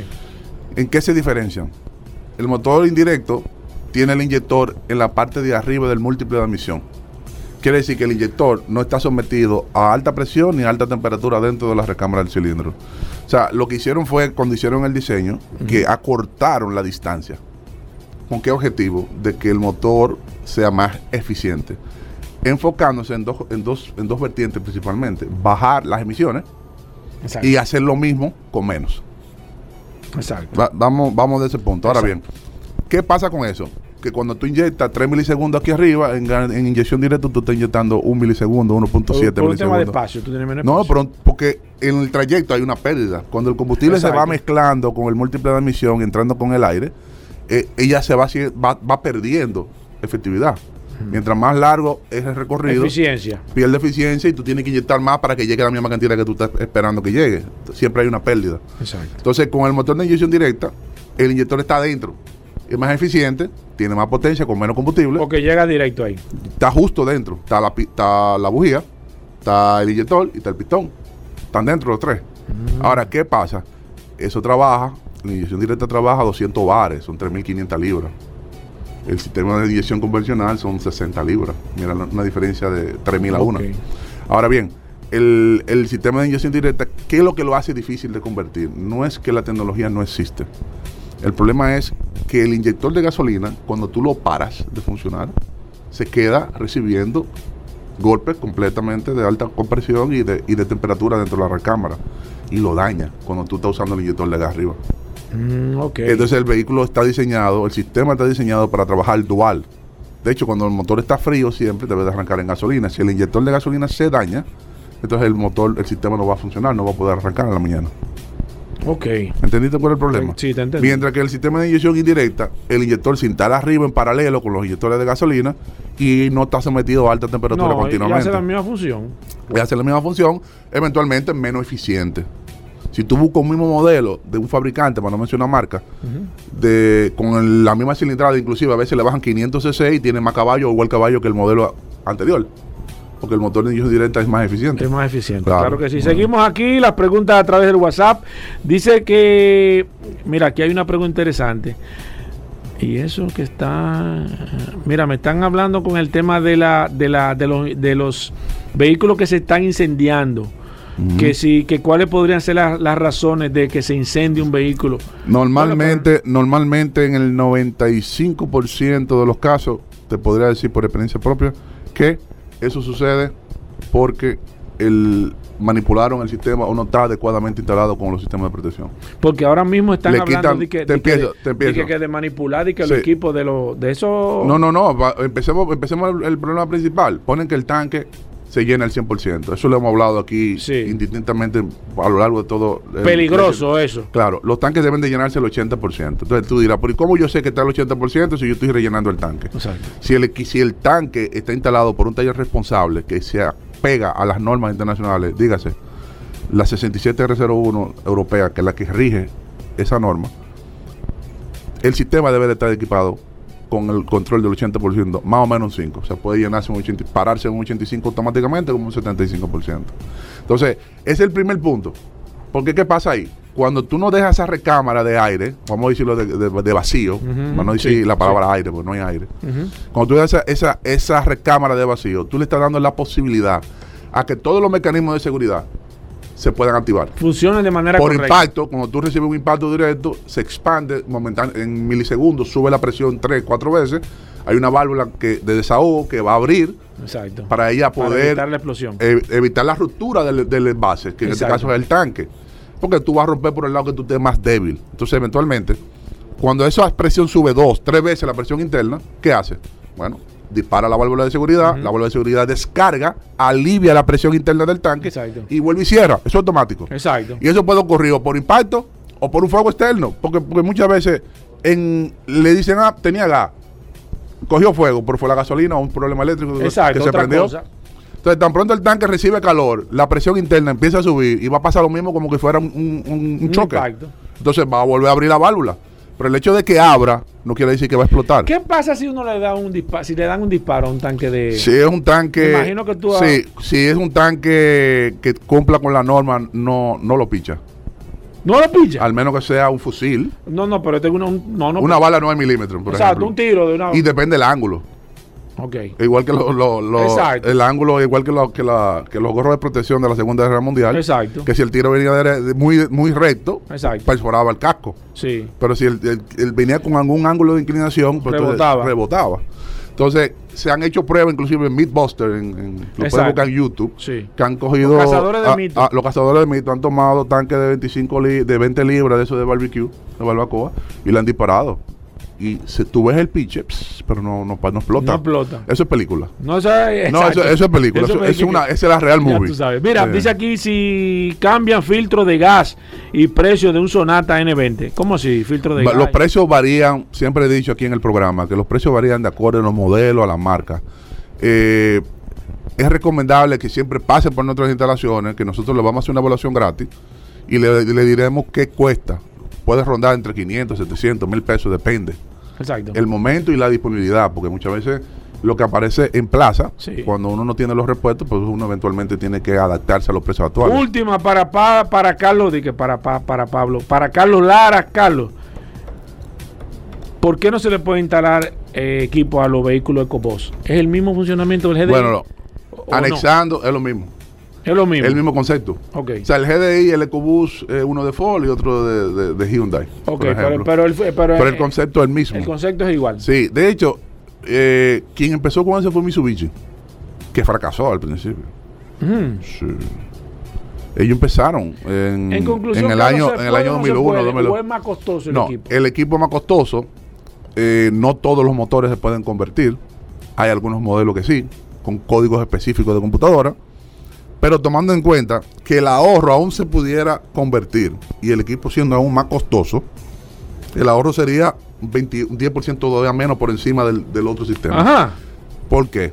¿En qué se diferencian? El motor indirecto tiene el inyector en la parte de arriba del múltiple de admisión. Quiere decir que el inyector no está sometido a alta presión ni a alta temperatura dentro de la recámara del cilindro. O sea, lo que hicieron fue, cuando hicieron el diseño, que acortaron la distancia. ¿Con qué objetivo? De que el motor sea más eficiente. Enfocándose en dos, en dos, en dos vertientes principalmente. Bajar las emisiones Exacto. y hacer lo mismo con menos. Exacto. Va- vamos, vamos de ese punto. Ahora Exacto. bien, ¿qué pasa con eso? Que cuando tú inyectas 3 milisegundos aquí arriba, en, inyección directa tú estás inyectando 1 milisegundo, 1.7 por, por un tema de milisegundos. espacio, tú tienes menos No, espacio. pero porque en el trayecto hay una pérdida. Cuando el combustible se va mezclando con el múltiple de admisión, entrando con el aire, eh, ella se va, va, va perdiendo efectividad. Mientras más largo es el recorrido, Eficiencia. pierde eficiencia y tú tienes que inyectar más para que llegue la misma cantidad que tú estás esperando que llegue. Siempre hay una pérdida. Exacto. Entonces, con el motor de inyección directa, el inyector está adentro. Es más eficiente, tiene más potencia, con menos combustible. Porque llega directo ahí. Está justo dentro. Está la, está la bujía, está el inyector y está el pistón. Están dentro los tres. Ahora, ¿qué pasa? Eso trabaja, la inyección directa trabaja a 200 bares, son 3.500 libras. El sistema de inyección convencional son 60 libras. Mira, una diferencia de 3.000 a 1. Ok. Ahora bien, el, el sistema de inyección directa, ¿qué es lo que lo hace difícil de convertir? No es que la tecnología no existe. El problema es que el inyector de gasolina, cuando tú lo paras de funcionar, se queda recibiendo golpes completamente de alta compresión y de, y de temperatura dentro de la recámara. Y lo daña cuando tú estás usando el inyector de gas arriba. Mm. Entonces el vehículo está diseñado, el sistema está diseñado para trabajar dual. De hecho, cuando el motor está frío, siempre debe de arrancar en gasolina. Si el inyector de gasolina se daña, entonces el motor, el sistema no va a funcionar, no va a poder arrancar en la mañana. ok. ¿Entendiste cuál es el problema? Sí, te entendí. Mientras que el sistema de inyección indirecta, el inyector se instala arriba en paralelo con los inyectores de gasolina y no está sometido a alta temperatura No, y continuamente. hace la misma función. y hace la misma función, eventualmente menos eficiente. Si tú buscas un mismo modelo de un fabricante, para no mencionar marca, de, con el- la misma cilindrada, inclusive a veces le bajan 500 cc y tiene más caballo o igual caballo que el modelo anterior. Porque el motor de inyección directa es más eficiente. Es más eficiente. Claro, Claro. que sí. Seguimos aquí las preguntas a través del WhatsApp. Dice que, mira, aquí hay una pregunta interesante. Y eso que está, mira, me están hablando con el tema de la, de la, de los, de los vehículos que se están incendiando. Que sí, que cuáles podrían ser las, las razones de que se incendie un vehículo. Normalmente, normalmente en el 95% de los casos, te podría decir por experiencia propia, que eso sucede porque el, manipularon el sistema o no está adecuadamente instalado con los sistemas de protección. Porque ahora mismo están Le hablando quitan- de que, te de que- empiezo, te de que- que de manipular y que Sí. los equipos de los de eso No, no, no. va- empecemos, empecemos el, el problema principal. Ponen que el tanque se llena al 100%. Eso lo hemos hablado aquí Sí. indistintamente a lo largo de todo. el- peligroso eso. Claro, los tanques deben de llenarse el 80%. Entonces tú dirás, ¿pero y cómo yo sé que está el 80% si yo estoy rellenando el tanque? Exacto. Si el, si el tanque está instalado por un taller responsable que se apega a las normas internacionales, dígase, la 67R01 europea, que es la que rige esa norma, el sistema debe de estar equipado con el control del 80%, más o menos un 5. O sea, puede llenarse un 80, pararse en un 85 automáticamente como un 75%. Entonces, ese es el primer punto. Porque ¿qué pasa ahí? Cuando tú no dejas esa recámara de aire, vamos a decirlo de, de- de vacío, Ujú, para no decir sí, la palabra aire, porque no hay aire. Cuando tú das esa, esa, esa recámara de vacío, tú le estás dando la posibilidad a que todos los mecanismos de seguridad se puedan activar. Funcionan de manera Por correcta. impacto, cuando tú recibes un impacto directo, se expande momentáne- en milisegundos, sube la presión 3, 4 veces. Hay una válvula que, de desahogo que va a abrir Exacto. para ella Para poder evitar la explosión. eh, evitar la ruptura del, del envase, que en Exacto. este caso es el tanque. Porque tú vas a romper por el lado que tú estés más débil. Entonces, eventualmente, cuando esa presión sube dos, tres veces la presión interna, ¿qué hace? Bueno, dispara la válvula de seguridad, la válvula de seguridad descarga, alivia la presión interna del tanque Exacto. y vuelve y cierra. Eso es automático. Exacto. Y eso puede ocurrir o por impacto o por un fuego externo. Porque, porque muchas veces en, le dicen, ah, tenía gas, cogió fuego, pero fue la gasolina o un problema eléctrico que- Exacto. que se otra prendió. cosa. Entonces, tan pronto el tanque recibe calor, la presión interna empieza a subir y va a pasar lo mismo como que fuera Un choque. impacto. Entonces va a volver a abrir la válvula. Pero el hecho de que abra no quiere decir que va a explotar. ¿Qué pasa si uno le da un disparo, si le dan un disparo a un tanque de Si es un tanque. Me imagino que tú Sí, si es un tanque que cumpla con la norma, no, no lo picha. no lo pilla? Al menos que sea un fusil. No, no, pero tengo una, un- no, no, una bala 9 milímetros, por Exacto, ejemplo. un tiro de una Y depende del ángulo. Ok. Igual que, lo- lo- el ángulo, igual que, que, la- que los gorros de protección de la Segunda Guerra Mundial. Exacto. Que si el tiro venía de- de muy, muy recto, Exacto. perforaba el casco. Sí. Pero si él venía con algún ángulo de inclinación, pues entonces Rebotaba. rebotaba. Entonces, se han hecho pruebas, inclusive en Mythbuster, en, en, lo Exacto. buscar en YouTube, Sí. que han cogido. Los cazadores de a- mito. a- los cazadores de mito han tomado tanques de 25 li- de 20 libras de eso de barbecue, de barbacoa, y le han disparado. Y se, tú ves el pinche, pss, pero no, no, no explota. No explota. Eso es película. No, eso es, No, eso, eso es película. Eso, es una, esa es la real Ya movie. tú sabes. Mira, dice aquí si cambian filtro de gas y precio de un Sonata N20. ¿Cómo así? Filtro de Va- gas. Los precios varían, siempre he dicho aquí en el programa, que los precios varían de acuerdo a los modelos, a la marca. Eh, es recomendable que siempre pasen por nuestras instalaciones, que nosotros le vamos a hacer una evaluación gratis y le, le diremos qué cuesta. Puede rondar entre 500, 700, 1000 pesos, depende. Exacto. El momento y la disponibilidad, porque muchas veces lo que aparece en plaza, Sí. cuando uno no tiene los repuestos, pues uno eventualmente tiene que adaptarse a los precios actuales. Última para, pa- para Carlos, di que para, pa- para Pablo. Para Carlos Lara, Carlos. ¿Por qué no se le puede instalar eh, equipo a los vehículos EcoBoss? ¿Es el mismo funcionamiento del GDI? Bueno, no. ¿O no? anexando es lo mismo. Es lo mismo. El mismo concepto. Ok. O sea, el GDI, el EcoBoost, eh, uno de Ford y otro de, de- de Hyundai. Ok, pero, el, pero, Pero el concepto es el mismo. el concepto es igual. sí, de hecho, eh, quien empezó con eso fue Mitsubishi, que fracasó al principio. Sí. Ellos empezaron en, En conclusión, en el ¿no año, en el año o no se 2001. puede? 2002. ¿O es más costoso el no, equipo? el equipo es más costoso. eh, no todos los motores se pueden convertir. Hay algunos modelos que sí, con códigos específicos de computadora. Pero tomando en cuenta que el ahorro aún se pudiera convertir y el equipo siendo aún más costoso, el ahorro sería un 20 un 10% todavía menos por encima del, del otro sistema. Ajá. ¿Por qué?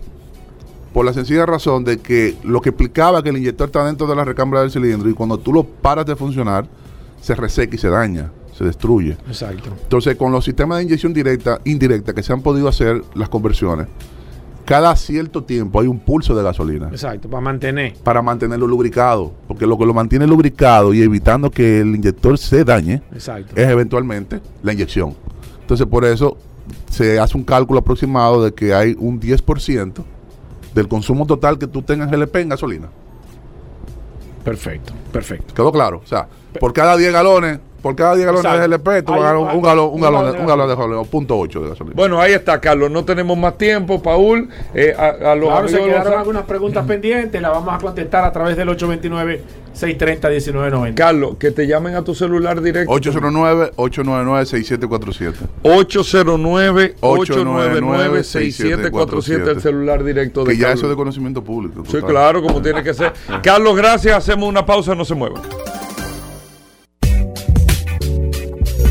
Por la sencilla razón de que lo que explicaba que el inyector está dentro de la recámara del cilindro y cuando tú lo paras de funcionar, se reseca y se daña, se destruye. Exacto. Entonces, con los sistemas de inyección directa, indirecta que se han podido hacer las conversiones, cada cierto tiempo hay un pulso de gasolina Exacto. Para mantener. para mantenerlo lubricado, porque lo que lo mantiene lubricado y evitando que el inyector se dañe Exacto. es eventualmente la inyección. Entonces, por eso se hace un cálculo aproximado de que hay un 10% del consumo total que tú tengas GLP en gasolina. Perfecto. Perfecto. ¿Quedó claro? O sea, por cada 10 galones, por cada 10 galones Exacto. de GLP, tú vas a ganar un, galón, un, galón, un galón de gasolina, o punto 8 de gasolina. Bueno, ahí está, Carlos. No tenemos más tiempo, Paul. Eh, a, a los Claro, se quedaron los- algunas preguntas pendientes. Las vamos a contestar a través del 829-630-1990. Carlos, que te llamen a tu celular directo. 809-899-6747. 809-899-6747, el celular directo de Que ya Carlos. eso es de conocimiento público. Sí, claro, como tiene que ser. Carlos, gracias. Hacemos una pausa, no se muevan.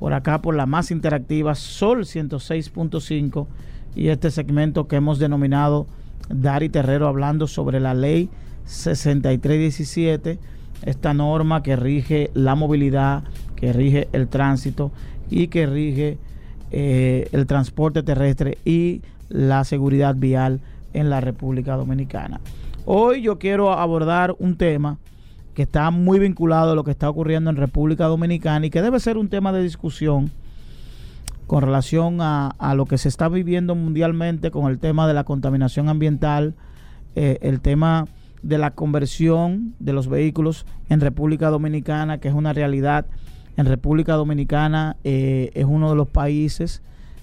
por acá por la más interactiva Sol 106.5 y este segmento que hemos denominado Dari Terrero hablando sobre la ley 6317, esta norma que rige la movilidad, que rige el tránsito y que rige eh, el transporte terrestre y la seguridad vial en la República Dominicana. Hoy yo quiero abordar un tema que está muy vinculado a lo que está ocurriendo en República Dominicana y que debe ser un tema de discusión con relación a, lo que se está viviendo mundialmente con el tema de la contaminación ambiental, eh, el tema de la conversión de los vehículos en República Dominicana, que es una realidad. En República Dominicana eh, es uno de los países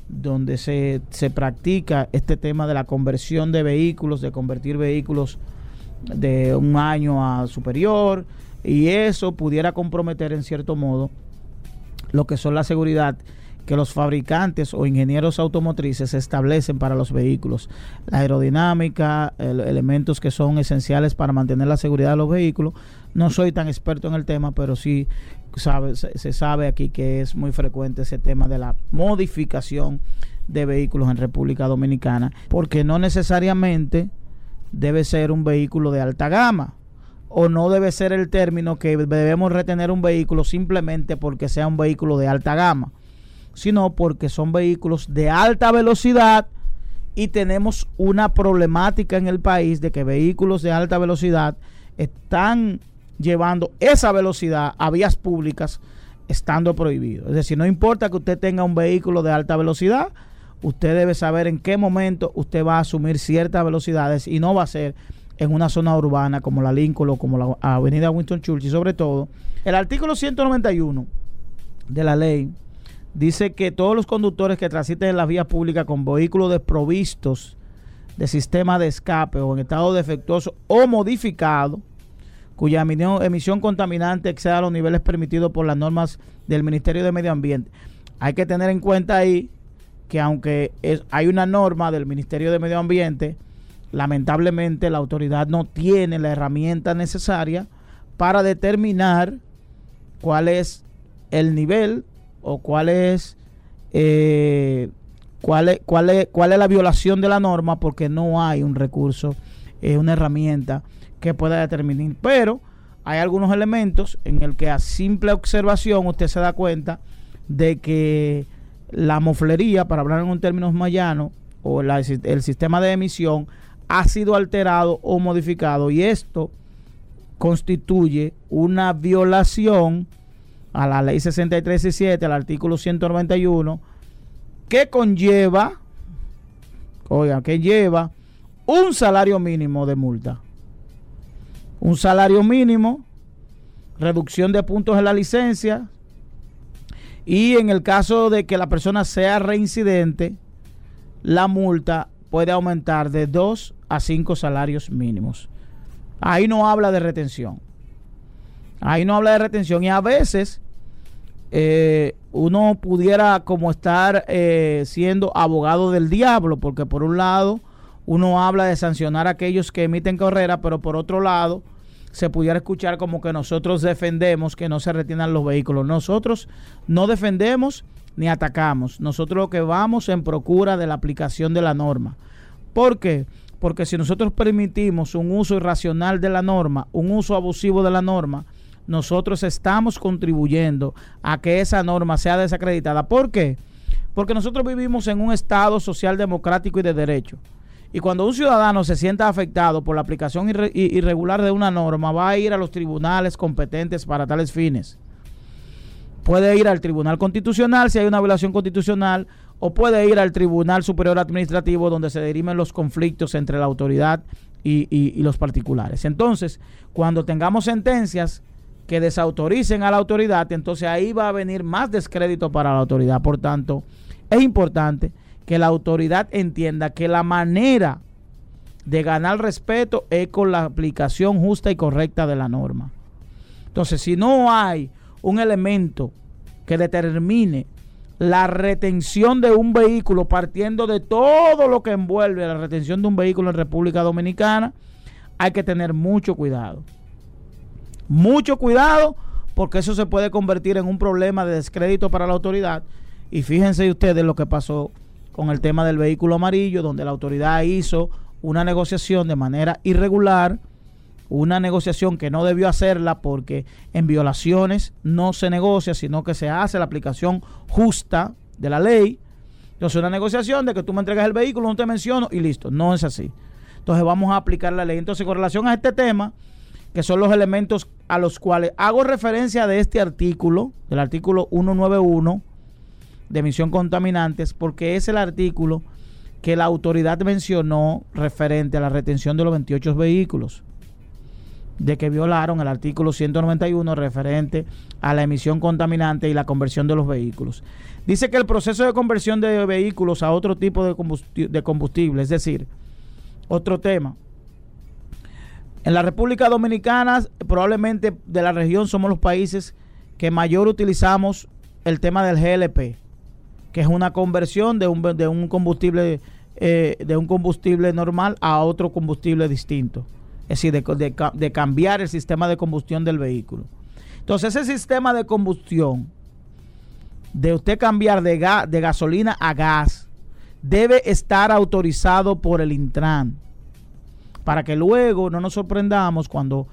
donde se, se practica este tema de la conversión de vehículos, de convertir vehículos de un año a superior, y eso pudiera comprometer en cierto modo lo que son la seguridad que los fabricantes o ingenieros automotrices establecen para los vehículos. La aerodinámica, elementos que son esenciales para mantener la seguridad de los vehículos. No soy tan experto en el tema, pero sí sabe, se, sabe aquí que es muy frecuente ese tema de la modificación de vehículos en República Dominicana, porque no necesariamente debe ser un vehículo de alta gama o no debe ser el término que debemos retener un vehículo simplemente porque sea un vehículo de alta gama sino porque son vehículos de alta velocidad y tenemos una problemática en el país de que vehículos de alta velocidad están llevando esa velocidad a vías públicas estando prohibido. Es decir, no importa que usted tenga un vehículo de alta velocidad, usted debe saber en qué momento usted va a asumir ciertas velocidades y no va a ser en una zona urbana como la Lincoln o como la avenida Winston Churchill. Sobre todo, el artículo 191 de la ley dice que todos los conductores que transiten en las vías públicas con vehículos desprovistos de sistema de escape o en estado defectuoso o modificado, cuya emisión contaminante exceda los niveles permitidos por las normas del Ministerio de Medio Ambiente. Hay que tener en cuenta ahí que aunque hay una norma del Ministerio de Medio Ambiente, lamentablemente la autoridad no tiene la herramienta necesaria para determinar cuál es el nivel o cuál es, eh, cuál, es, cuál, es, cuál es la violación de la norma porque no hay un recurso, eh, una herramienta que pueda determinar. Pero hay algunos elementos en el que a simple observación usted se da cuenta de que la moflería, para hablar en un término más llano, o el sistema de emisión ha sido alterado o modificado y esto constituye una violación a la ley 63 al artículo 191, que conlleva, oigan, que lleva un salario mínimo de multa. Un salario mínimo, reducción de puntos en la licencia y en el caso de que la persona sea reincidente, la multa puede aumentar de 2 a 5 salarios mínimos. Ahí no habla de retención. Ahí no habla de retención y a veces eh, uno pudiera como estar eh, siendo abogado del diablo, porque por un lado uno habla de sancionar a aquellos que emiten carrera, pero por otro lado se pudiera escuchar como que nosotros defendemos que no se retienen los vehículos. Nosotros no defendemos ni atacamos. Nosotros lo que vamos en procura de la aplicación de la norma. ¿Por qué? Porque si nosotros permitimos un uso irracional de la norma, un uso abusivo de la norma, nosotros estamos contribuyendo a que esa norma sea desacreditada. ¿Por qué? Porque nosotros vivimos en un Estado social democrático y de derecho. Y cuando un ciudadano se sienta afectado por la aplicación irregular de una norma, va a ir a los tribunales competentes para tales fines. Puede ir al Tribunal Constitucional si hay una violación constitucional o puede ir al Tribunal Superior Administrativo donde se dirimen los conflictos entre la autoridad y, y los particulares. Entonces, cuando tengamos sentencias que desautoricen a la autoridad, entonces ahí va a venir más descrédito para la autoridad. Por tanto, es importante que la autoridad entienda que la manera de ganar respeto es con la aplicación justa y correcta de la norma. Entonces, si no hay un elemento que determine la retención de un vehículo partiendo de todo lo que envuelve la retención de un vehículo en República Dominicana, hay que tener mucho cuidado. Mucho cuidado porque eso se puede convertir en un problema de descrédito para la autoridad. Y fíjense ustedes lo que pasó con el tema del vehículo amarillo, donde la autoridad hizo una negociación de manera irregular, una negociación que no debió hacerla porque en violaciones no se negocia, sino que se hace la aplicación justa de la ley. Entonces, una negociación de que tú me entregas el vehículo, no te menciono y listo. No es así. Entonces, vamos a aplicar la ley. Entonces, con relación a este tema, que son los elementos a los cuales hago referencia de este artículo, del artículo 191 de emisión contaminantes, porque es el artículo que la autoridad mencionó referente a la retención de los 28 vehículos, de que violaron el artículo 191 referente a la emisión contaminante y la conversión de los vehículos. Dice que el proceso de conversión de vehículos a otro tipo de combustible, de combustible es decir, otro tema, en la República Dominicana, probablemente de la región, somos los países que mayor utilizamos el tema del GLP, que es una conversión de un, de un combustible eh, de un combustible normal a otro combustible distinto. Es decir, de, de, cambiar el sistema de combustión del vehículo. Entonces, ese sistema de combustión, de usted cambiar de, de gasolina a gas, debe estar autorizado por el Intran para que luego no nos sorprendamos cuando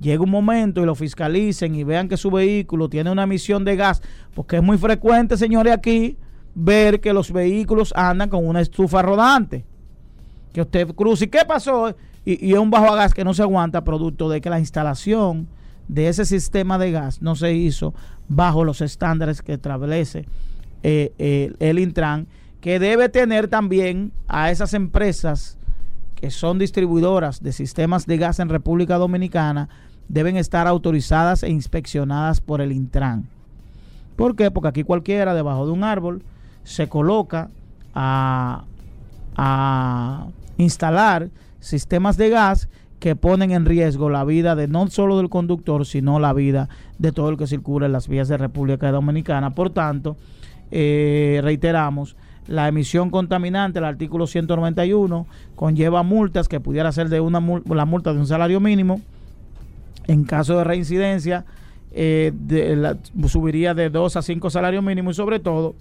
llegue un momento y lo fiscalicen y vean que su vehículo tiene una emisión de gas, porque es muy frecuente, señores, aquí ver que los vehículos andan con una estufa rodante. Que usted cruce. ¿Y qué pasó? Y, es un bajo a gas que no se aguanta, producto de que la instalación de ese sistema de gas no se hizo bajo los estándares que establece eh, eh, el Intran, que debe tener también a esas empresas que son distribuidoras de sistemas de gas en República Dominicana deben estar autorizadas e inspeccionadas por el Intran. ¿Por qué? Porque aquí cualquiera debajo de un árbol se coloca a, a instalar sistemas de gas que ponen en riesgo la vida de no solo del conductor, sino la vida de todo el que circula en las vías de República Dominicana. Por tanto, eh, reiteramos, la emisión contaminante, el artículo 191, conlleva multas que pudiera ser de una la multa de un salario mínimo. En caso de reincidencia, eh, subiría de 2 a 5 salarios mínimos y sobre todo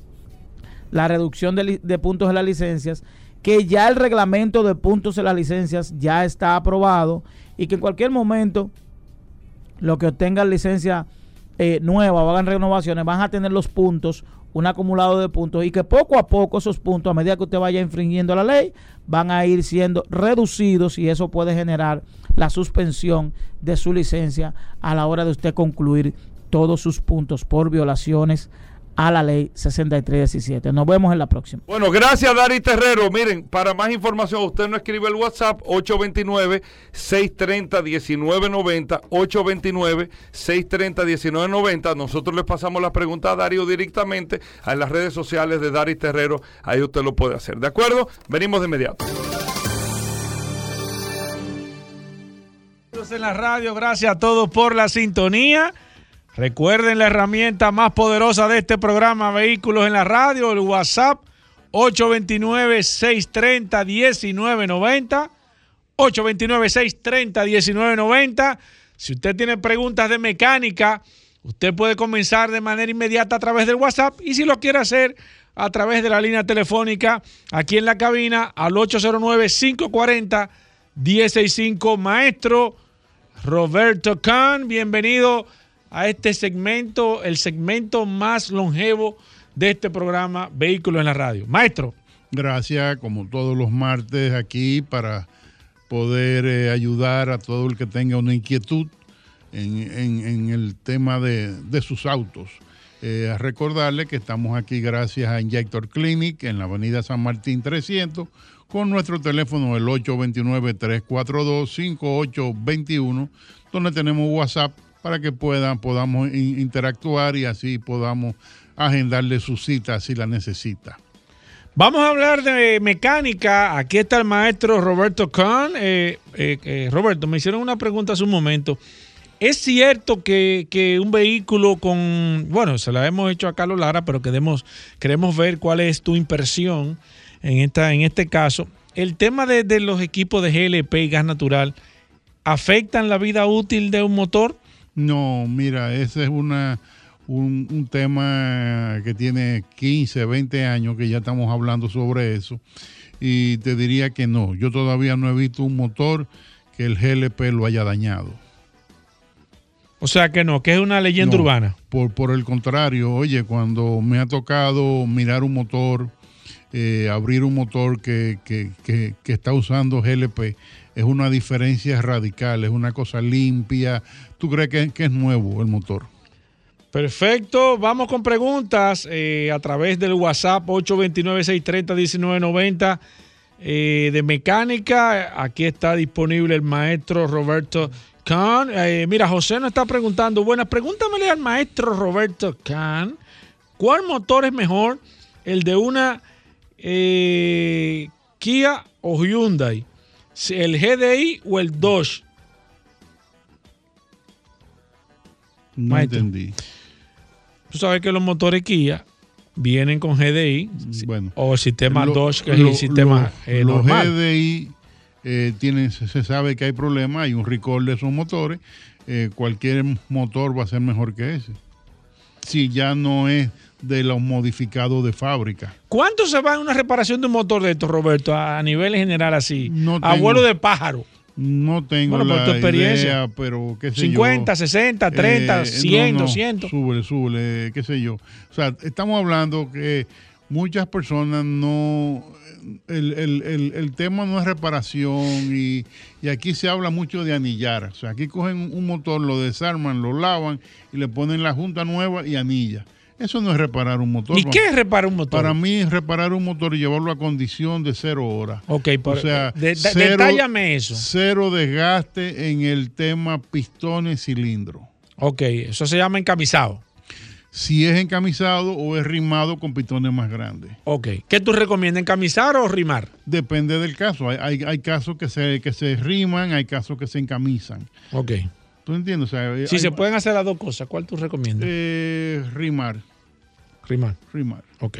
la reducción de, puntos de las licencias, que ya el reglamento de puntos de las licencias ya está aprobado y que en cualquier momento los que obtengan licencia eh, nueva o hagan renovaciones van a tener los puntos un acumulado de puntos y que poco a poco esos puntos, a medida que usted vaya infringiendo la ley, van a ir siendo reducidos y eso puede generar la suspensión de su licencia a la hora de usted concluir todos sus puntos por violaciones a la ley 6317. Nos vemos en la próxima. Bueno, gracias Dari Terrero. Miren, para más información, usted no escribe el WhatsApp 829-630-1990, 829-630-1990. Nosotros le pasamos la pregunta a Darío directamente a las redes sociales de Dari Terrero. Ahí usted lo puede hacer. ¿De acuerdo? Venimos de inmediato. En la radio, gracias a todos por la sintonía. Recuerden la herramienta más poderosa de este programa Vehículos en la Radio, el WhatsApp 829-630-1990. 829-630-1990. Si usted tiene preguntas de mecánica, usted puede comenzar de manera inmediata a través del WhatsApp y si lo quiere hacer a través de la línea telefónica aquí en la cabina al 809-540-165. Maestro Roberto Kahn, bienvenido a este segmento, el segmento más longevo de este programa Vehículos en la Radio. Maestro. Gracias, como todos los martes, aquí para poder eh, ayudar a todo el que tenga una inquietud en, el tema de, sus autos. Eh, recordarle que estamos aquí gracias a Injector Clinic en la avenida San Martín 300 con nuestro teléfono el 829-342-5821, donde tenemos WhatsApp para que puedan, podamos interactuar y así podamos agendarle su cita si la necesita. Vamos a hablar de mecánica. Aquí está el maestro Roberto Kahn. Eh, eh, eh, Roberto, me hicieron una pregunta hace un momento. ¿Es cierto que, un vehículo con, bueno, se la hemos hecho a Carlos Lara, pero queremos, queremos ver cuál es tu impresión en, esta, en este caso? El tema de los equipos de GLP y gas natural, ¿afectan la vida útil de un motor? No, mira, esa es una, un, un tema que tiene 15, 20 años que ya estamos hablando sobre eso. Y te diría que no, yo todavía no he visto un motor que el GLP lo haya dañado. O sea que no, que es una leyenda No, urbana. Por, por el contrario, oye, cuando me ha tocado mirar un motor, eh, abrir un motor que, que- que- que está usando GLP, es una diferencia radical, es una cosa limpia. ¿Tú crees que, que es nuevo el motor? Perfecto, vamos con preguntas eh, a través del WhatsApp 829-630-1990 eh, de mecánica. Aquí está disponible el maestro Roberto Kahn. Eh, mira, José nos está preguntando, buenas, pregúntamele al maestro Roberto Kahn, ¿cuál motor es mejor, el de una Kia o Hyundai? ¿El GDI o el Dodge? No Maestro. entendí. Tú sabes que los motores Kia vienen con GDI Bueno, o el sistema Lo- Dodge, que es lo- el sistema lo- eh, los. GDI eh, tienen, se, sabe que hay problemas, hay un recall de esos motores. eh, cualquier motor va a ser mejor que ese. Si ya no es de los modificados de fábrica. ¿Cuánto se va en una reparación de un motor de estos, Roberto, a, a nivel general así? No tengo- Abuelo de pájaro. No tengo Bueno, por la tu experiencia. idea, pero qué sé 50, yo. 60, 30, Eh, 100, no, no, 200. Súbele, súbele, qué sé yo. O sea, estamos hablando que muchas personas no... El, el- el- el tema no es reparación y, y aquí se habla mucho de anillar. O sea, aquí cogen un motor, lo desarman, lo lavan y le ponen la junta nueva y anilla. Eso no es reparar un motor. ¿Y qué es reparar un motor? Para mí es reparar un motor y llevarlo a condición de cero horas. Ok, por- o sea, de- de- cero- detállame eso. Cero desgaste en el tema pistones cilindro. Ok, eso se llama encamisado. Si es encamisado o es rimado con pistones más grandes. Ok. ¿Qué tú recomiendas, encamisar o rimar? Depende del caso. Hay, hay, hay casos que se, que se riman, hay casos que se encamisan. Ok. ¿Tú entiendes? O sea, Si hay- se pueden hacer las dos cosas, ¿cuál tú recomiendas? eh, rimar, rimar. rimar. Ok.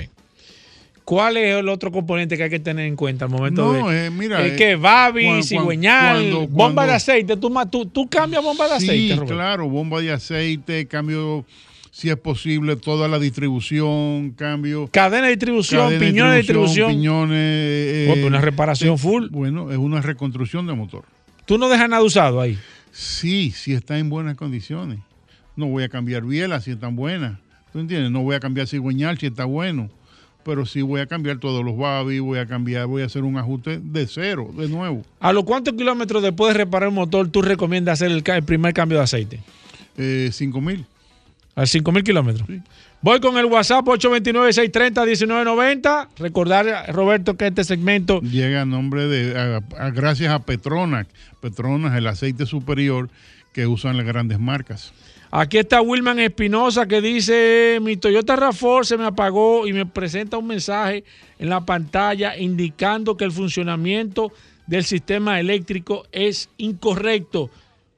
¿Cuál es el otro componente que hay que tener en cuenta al momento No, de... eh, mira, Es eh, que babi, cigüeñal, cuando- bomba cuando- de aceite. ¿Tú, tú, tú cambias bomba de Sí, aceite, Roberto? claro, bomba de aceite, cambio, si es posible, toda la distribución, cambio... Cadena de distribución, cadena piñones de distribución. piñones, eh, Bueno, una reparación full. Bueno, es una reconstrucción de motor. Tú no dejas nada usado ahí. Sí, si está en buenas condiciones. No voy a cambiar bielas si están buenas. ¿Tú entiendes? No voy a cambiar cigüeñal si está bueno. Pero sí voy a cambiar todos los babis, voy a cambiar, voy a hacer un ajuste de cero, de nuevo. ¿A los cuántos kilómetros después de reparar un motor tú recomiendas hacer el, el primer cambio de aceite? Eh, 5 mil. A 5 mil kilómetros. Voy con el WhatsApp 829-630-1990. Recordar, Roberto, que este segmento Llega a nombre de, a- a- gracias a Petronas. Petronas, el aceite superior que usan las grandes marcas. Aquí está Wilman Espinosa que dice, mi Toyota RAV4 se me apagó y me presenta un mensaje en la pantalla indicando que el funcionamiento del sistema eléctrico es incorrecto.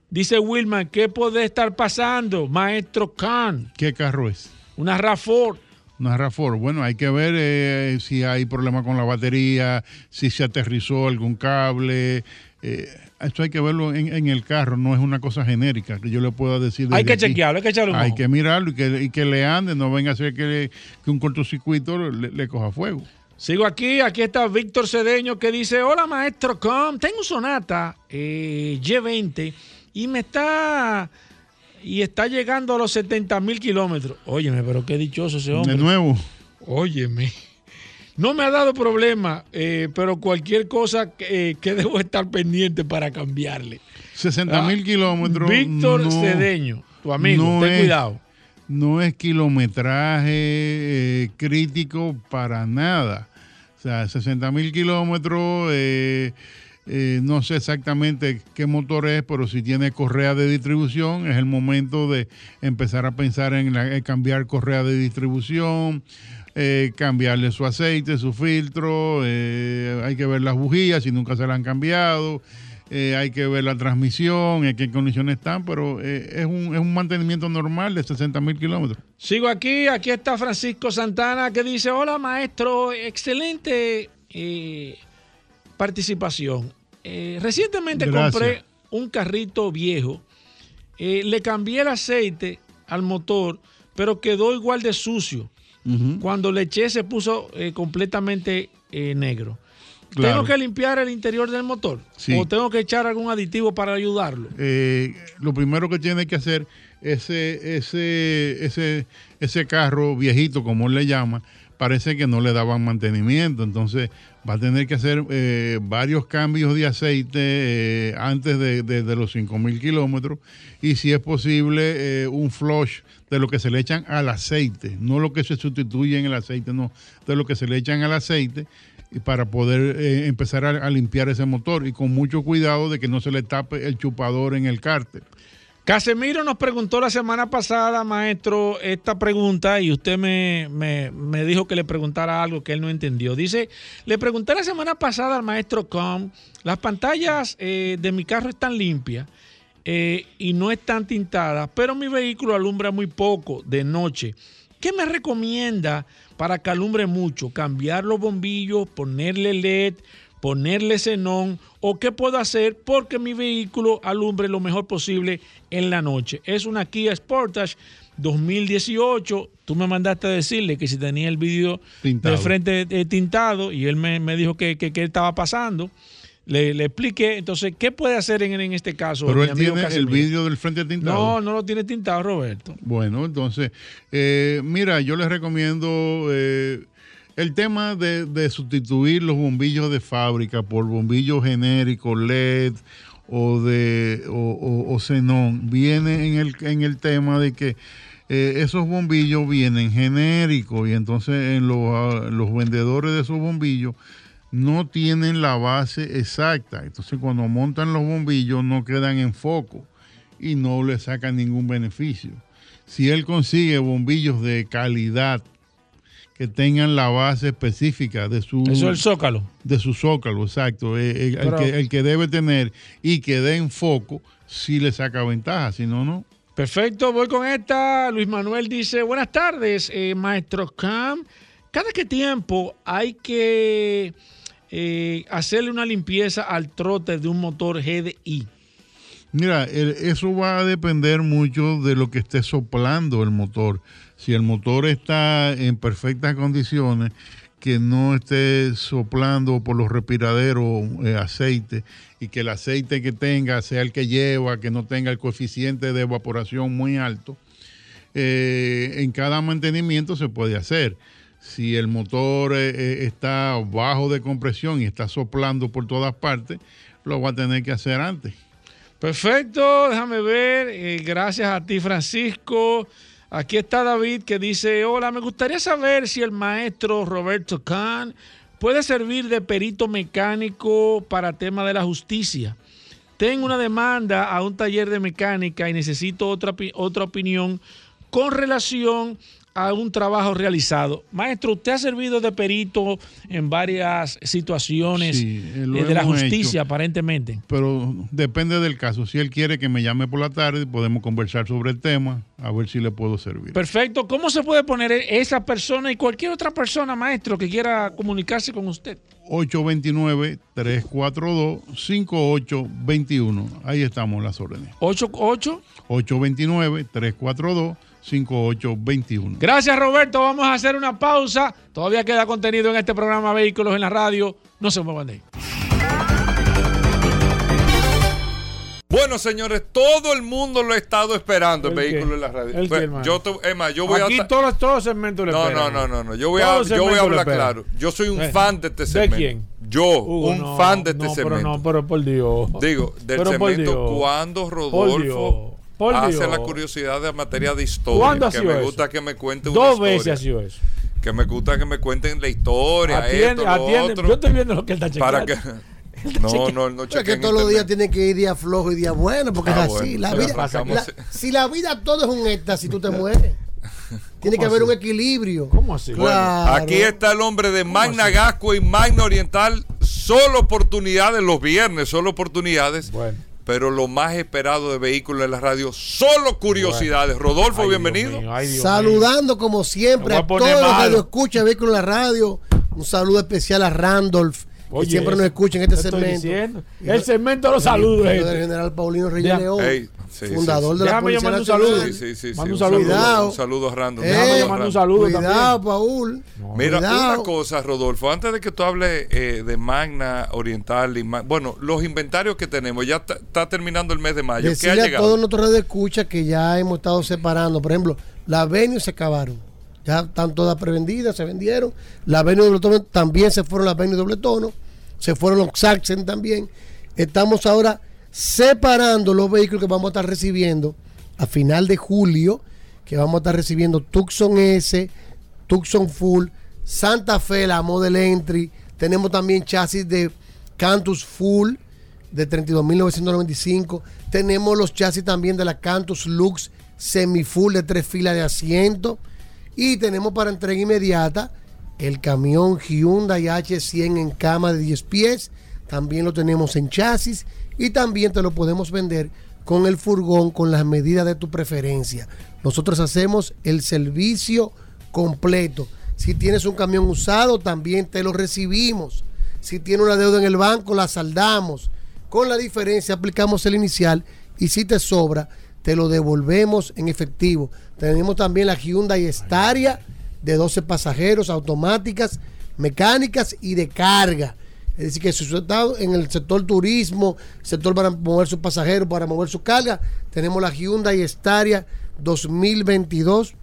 Dice Wilman, ¿qué puede estar pasando, maestro Khan? ¿Qué carro es? Una RAV4. Una RAV4. Bueno, hay que ver eh, si hay problema con la batería, si se aterrizó algún cable. eh, esto hay que verlo en, en el carro, no es una cosa genérica que yo le pueda decir. Hay que aquí. chequearlo, hay que echarle un Hay que mirarlo y que, y que le ande, no venga a ser que, que un cortocircuito le, le coja fuego. Sigo aquí, aquí está Víctor Cedeño que dice, hola maestro Com, tengo un Sonata eh, Y20 y me está y está llegando a los 70 mil kilómetros. Óyeme, pero qué dichoso ese hombre. De nuevo, Óyeme. No me ha dado problema, eh, pero cualquier cosa que, eh, que debo estar pendiente para cambiarle. 60 mil Ah, kilómetros. Víctor no- Cedeño, tu amigo, no ten es- cuidado. no es kilometraje eh, crítico para nada. O sea, 60 mil kilómetros, eh, eh, no sé exactamente qué motor es, pero si tiene correa de distribución, es el momento de empezar a pensar en, la- cambiar correa de distribución, eh, cambiarle su aceite, su filtro, eh, hay que ver las bujías si nunca se las han cambiado. eh, hay que ver la transmisión, en qué condiciones están, pero es, un, es un mantenimiento normal de 60 mil kilómetros. Sigo aquí, aquí está Francisco Santana que dice, hola maestro, excelente participación. Eh, recientemente Gracias. compré un carrito viejo, eh, le cambié el aceite al motor, pero quedó igual de sucio. Cuando le eché se puso eh, completamente eh, negro. Claro. ¿Tengo que limpiar el interior del motor? Sí. ¿O tengo que echar algún aditivo para ayudarlo? Eh, lo primero que tiene que hacer ese, ese, ese, ese carro viejito, como él le llama, parece que no le daban mantenimiento. Entonces va a tener que hacer eh, varios cambios de aceite eh, antes de, de- de los 5.000 kilómetros. Y si es posible eh, un flush de lo que se le echan al aceite, no lo que se sustituye en el aceite, no, de lo que se le echan al aceite para poder empezar a, a limpiar ese motor. Y con mucho cuidado de que no se le tape el chupador en el cárter. Casemiro nos preguntó la semana pasada, maestro, esta pregunta y usted me, me- me dijo que le preguntara algo que él no entendió. Dice, le pregunté la semana pasada al maestro Com, las pantallas eh, de mi carro están limpias eh, y no están tintadas, pero mi vehículo alumbra muy poco de noche. ¿Qué me recomienda para que alumbre mucho? ¿Cambiar los bombillos, ponerle LED, ponerle xenón o qué puedo hacer porque mi vehículo alumbre lo mejor posible en la noche? Es una Kia Sportage 2018. Tú me mandaste a decirle que si tenía el vídeo de frente eh, tintado y él me, me dijo que, que, que estaba pasando. Le, le expliqué, entonces, ¿qué puede hacer en, en este caso? Pero él tiene el vídeo del frente tintado. No, no lo tiene tintado, Roberto. Bueno, entonces, eh, mira, yo les recomiendo eh, el tema de, de sustituir los bombillos de fábrica por bombillos genéricos, LED o de o, xenón. Viene en el, en el tema de que eh, esos bombillos vienen genéricos y entonces en los, ah, los vendedores de esos bombillos no tienen la base exacta. Entonces cuando montan los bombillos no quedan en foco y no le sacan ningún beneficio. Si él consigue bombillos de calidad que tengan la base específica de su, Eso es el zócalo. de su zócalo, exacto, eh, eh, el, Pero- que, el que debe tener y que dé en foco, sí le saca ventaja, si no, no. Perfecto, voy con esta. Luis Manuel dice, buenas tardes, eh, maestro Cam. Cada qué tiempo hay que eh, hacerle una limpieza al trote de un motor GDI. Mira, eso va a depender mucho de lo que esté soplando el motor. Si el motor está en perfectas condiciones, que no esté soplando por los respiraderos eh, aceite y que el aceite que tenga sea el que lleva, que no tenga el coeficiente de evaporación muy alto, eh, en cada mantenimiento se puede hacer. Si el motor eh, está bajo de compresión y está soplando por todas partes, lo va a tener que hacer antes. Perfecto, déjame ver. gracias a ti, Francisco. Aquí está David que dice, hola, me gustaría saber si el maestro Roberto Kahn puede servir de perito mecánico para tema de la justicia. Tengo una demanda a un taller de mecánica y necesito otra, otra opinión con relación a un trabajo realizado. Maestro, usted ha servido de perito en varias situaciones Sí, eh, eh, de la justicia, hecho. aparentemente. Pero depende del caso. Si él quiere que me llame por la tarde, podemos conversar sobre el tema, a ver si le puedo servir. Perfecto. ¿Cómo se puede poner esa persona y cualquier otra persona, maestro, que quiera comunicarse con usted? 829-342-5821. Ahí estamos las órdenes. 88. 829-342-5821. Gracias, Roberto. Vamos a hacer una pausa. Todavía queda contenido en este programa Vehículos en la Radio. No se muevan de ahí. Bueno, señores, todo el mundo lo ha estado esperando el vehículo en la radio. ¿El Pues, qué, yo te- más, yo voy Aquí a todos, todos los segmentos le No, esperan. no, no, no, no. Yo voy a, Todos yo voy a hablar claro. Yo soy un fan de este ¿de segmento. quién? Yo, Hugo, un no, fan de este no, segmento. Pero no, pero por Dios. Digo, del Pero segmento cuando Por Rodolfo Dios. Por hace Dios. la curiosidad de materia de ¿Cuándo historia. ha Que sido me eso? gusta que me cuente una Dos historia. veces ha sido eso. Que me gusta que me cuenten la historia, Atiende, esto, lo atiende. otro. Yo estoy viendo lo que él está chequeando. para que... No, no, no Pero es que todos los días tienen que ir día flojo y día bueno, porque Ah, es así. bueno. la vida, pasamos- la- si la vida todo es un éxtasis, tú te mueres. Tiene que haber así? un equilibrio. ¿Cómo así? Bueno, Claro. aquí está el hombre de Magna Gasco y Magna Oriental. Solo oportunidades los viernes, solo oportunidades. Bueno. Pero lo más esperado de vehículos en la radio, solo curiosidades. Rodolfo, Ay, Dios bienvenido. mío, ay, Dios mío. Saludando como siempre a todos los malo. radioescuchas de Vehículos en la Radio. Un saludo especial a Randolph, que Oye, siempre nos eso, escucha en este segmento. diciendo. El lo- segmento de los saludos. lo del general Paulino Reyes. León. Sí, fundador sí. de la Déjame Policía llamar un saludo. Sí, sí, sí, sí, Manda un un saludo. Cuidado. Un saludo random. Eh, Déjame llamar un random. saludo Cuidado, también. Paul. Mira, Cuidado. una cosa, Rodolfo, antes de que tú hables eh, de Magna Oriental, y Ma- bueno, los inventarios que tenemos, ya está, terminando el mes de mayo. ¿Qué ha Decirle a llegado? todos nuestros redes de escucha que ya hemos estado separando. Por ejemplo, las venues se acabaron. Ya están todas prevendidas, se vendieron. Las venues doble tono también se fueron las venues doble tono. Se fueron los Saxen también. Estamos ahora separando los vehículos que vamos a estar recibiendo a final de julio. Que vamos a estar recibiendo Tucson S, Tucson Full, Santa Fe, la Model Entry. Tenemos también chasis de Cantus Full de 32.995. Tenemos los chasis también de la Cantus Lux semi-full de tres filas de asiento. Y tenemos para entrega inmediata el camión Hyundai H100 en cama de 10 pies. También lo tenemos en chasis. Y también te lo podemos vender con el furgón con las medidas de tu preferencia. Nosotros hacemos el servicio completo. Si tienes un camión usado, también te lo recibimos. Si tiene una deuda en el banco, la saldamos. Con la diferencia, aplicamos el inicial y si te sobra, te lo devolvemos en efectivo. Tenemos también la Hyundai Staria de 12 pasajeros, automáticas, mecánicas y de carga. Es decir, que está en el sector turismo, sector para mover sus pasajeros, para mover su carga, tenemos la Hyundai Staria 2022,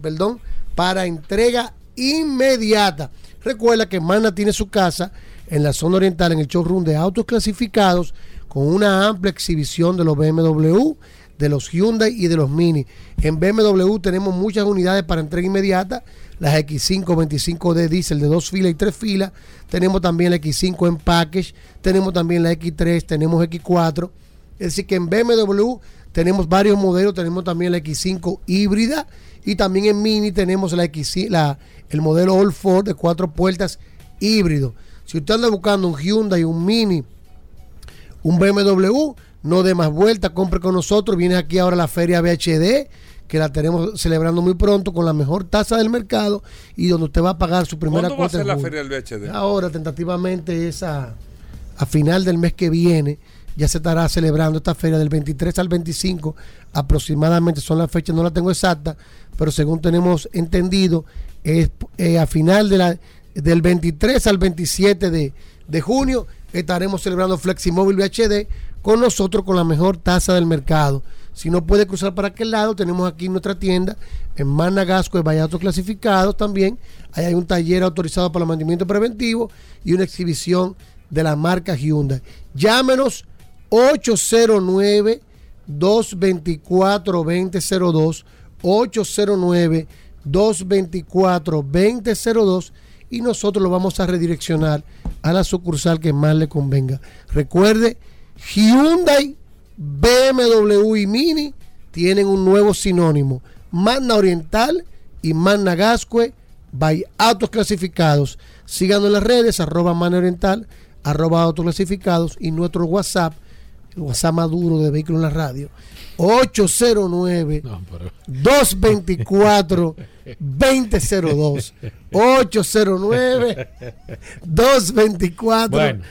perdón, para entrega inmediata. Recuerda que Mana tiene su casa en la zona oriental, en el showroom de autos clasificados, con una amplia exhibición de los BMW, de los Hyundai y de los Mini. En BMW tenemos muchas unidades para entrega inmediata, las X5 25D diésel de dos filas y tres filas. Tenemos también la X5 en package, tenemos también la X3, tenemos X4. Es decir, que en BMW tenemos varios modelos, tenemos también la X5 híbrida y también en Mini tenemos la X, la, el modelo All Ford de cuatro puertas híbrido. Si usted anda buscando un Hyundai, un Mini, un BMW, no dé más vuelta, compre con nosotros. Viene aquí ahora la feria BHD, que la tenemos celebrando muy pronto con la mejor tasa del mercado y donde usted va a pagar su primera ¿Cuándo va a cuota ser la julio. feria del VHD? Ahora, tentativamente, es a, a final del mes que viene. Ya se estará celebrando esta feria del 23 al 25. Aproximadamente son las fechas, no la tengo exacta, pero según tenemos entendido, es eh, a final de la, del 23 al 27 de, de junio estaremos celebrando Fleximóvil VHD con nosotros con la mejor tasa del mercado. Si no puede cruzar para aquel lado, tenemos aquí nuestra tienda en Managasco de Vallatos Clasificados también. Ahí hay un taller autorizado para el mantenimiento preventivo y una exhibición de la marca Hyundai. Llámenos 809 224 2002 809 224 2002 y nosotros lo vamos a redireccionar a la sucursal que más le convenga. Recuerde, Hyundai, BMW y Mini tienen un nuevo sinónimo. Magna Oriental y Magna Gascue by Autos Clasificados. Síganos en las redes, arroba Magna Oriental, arroba Autos Clasificados y nuestro WhatsApp, el WhatsApp maduro de Vehículos en la Radio, 809 No, pero- 224 2002 809 224 Bueno.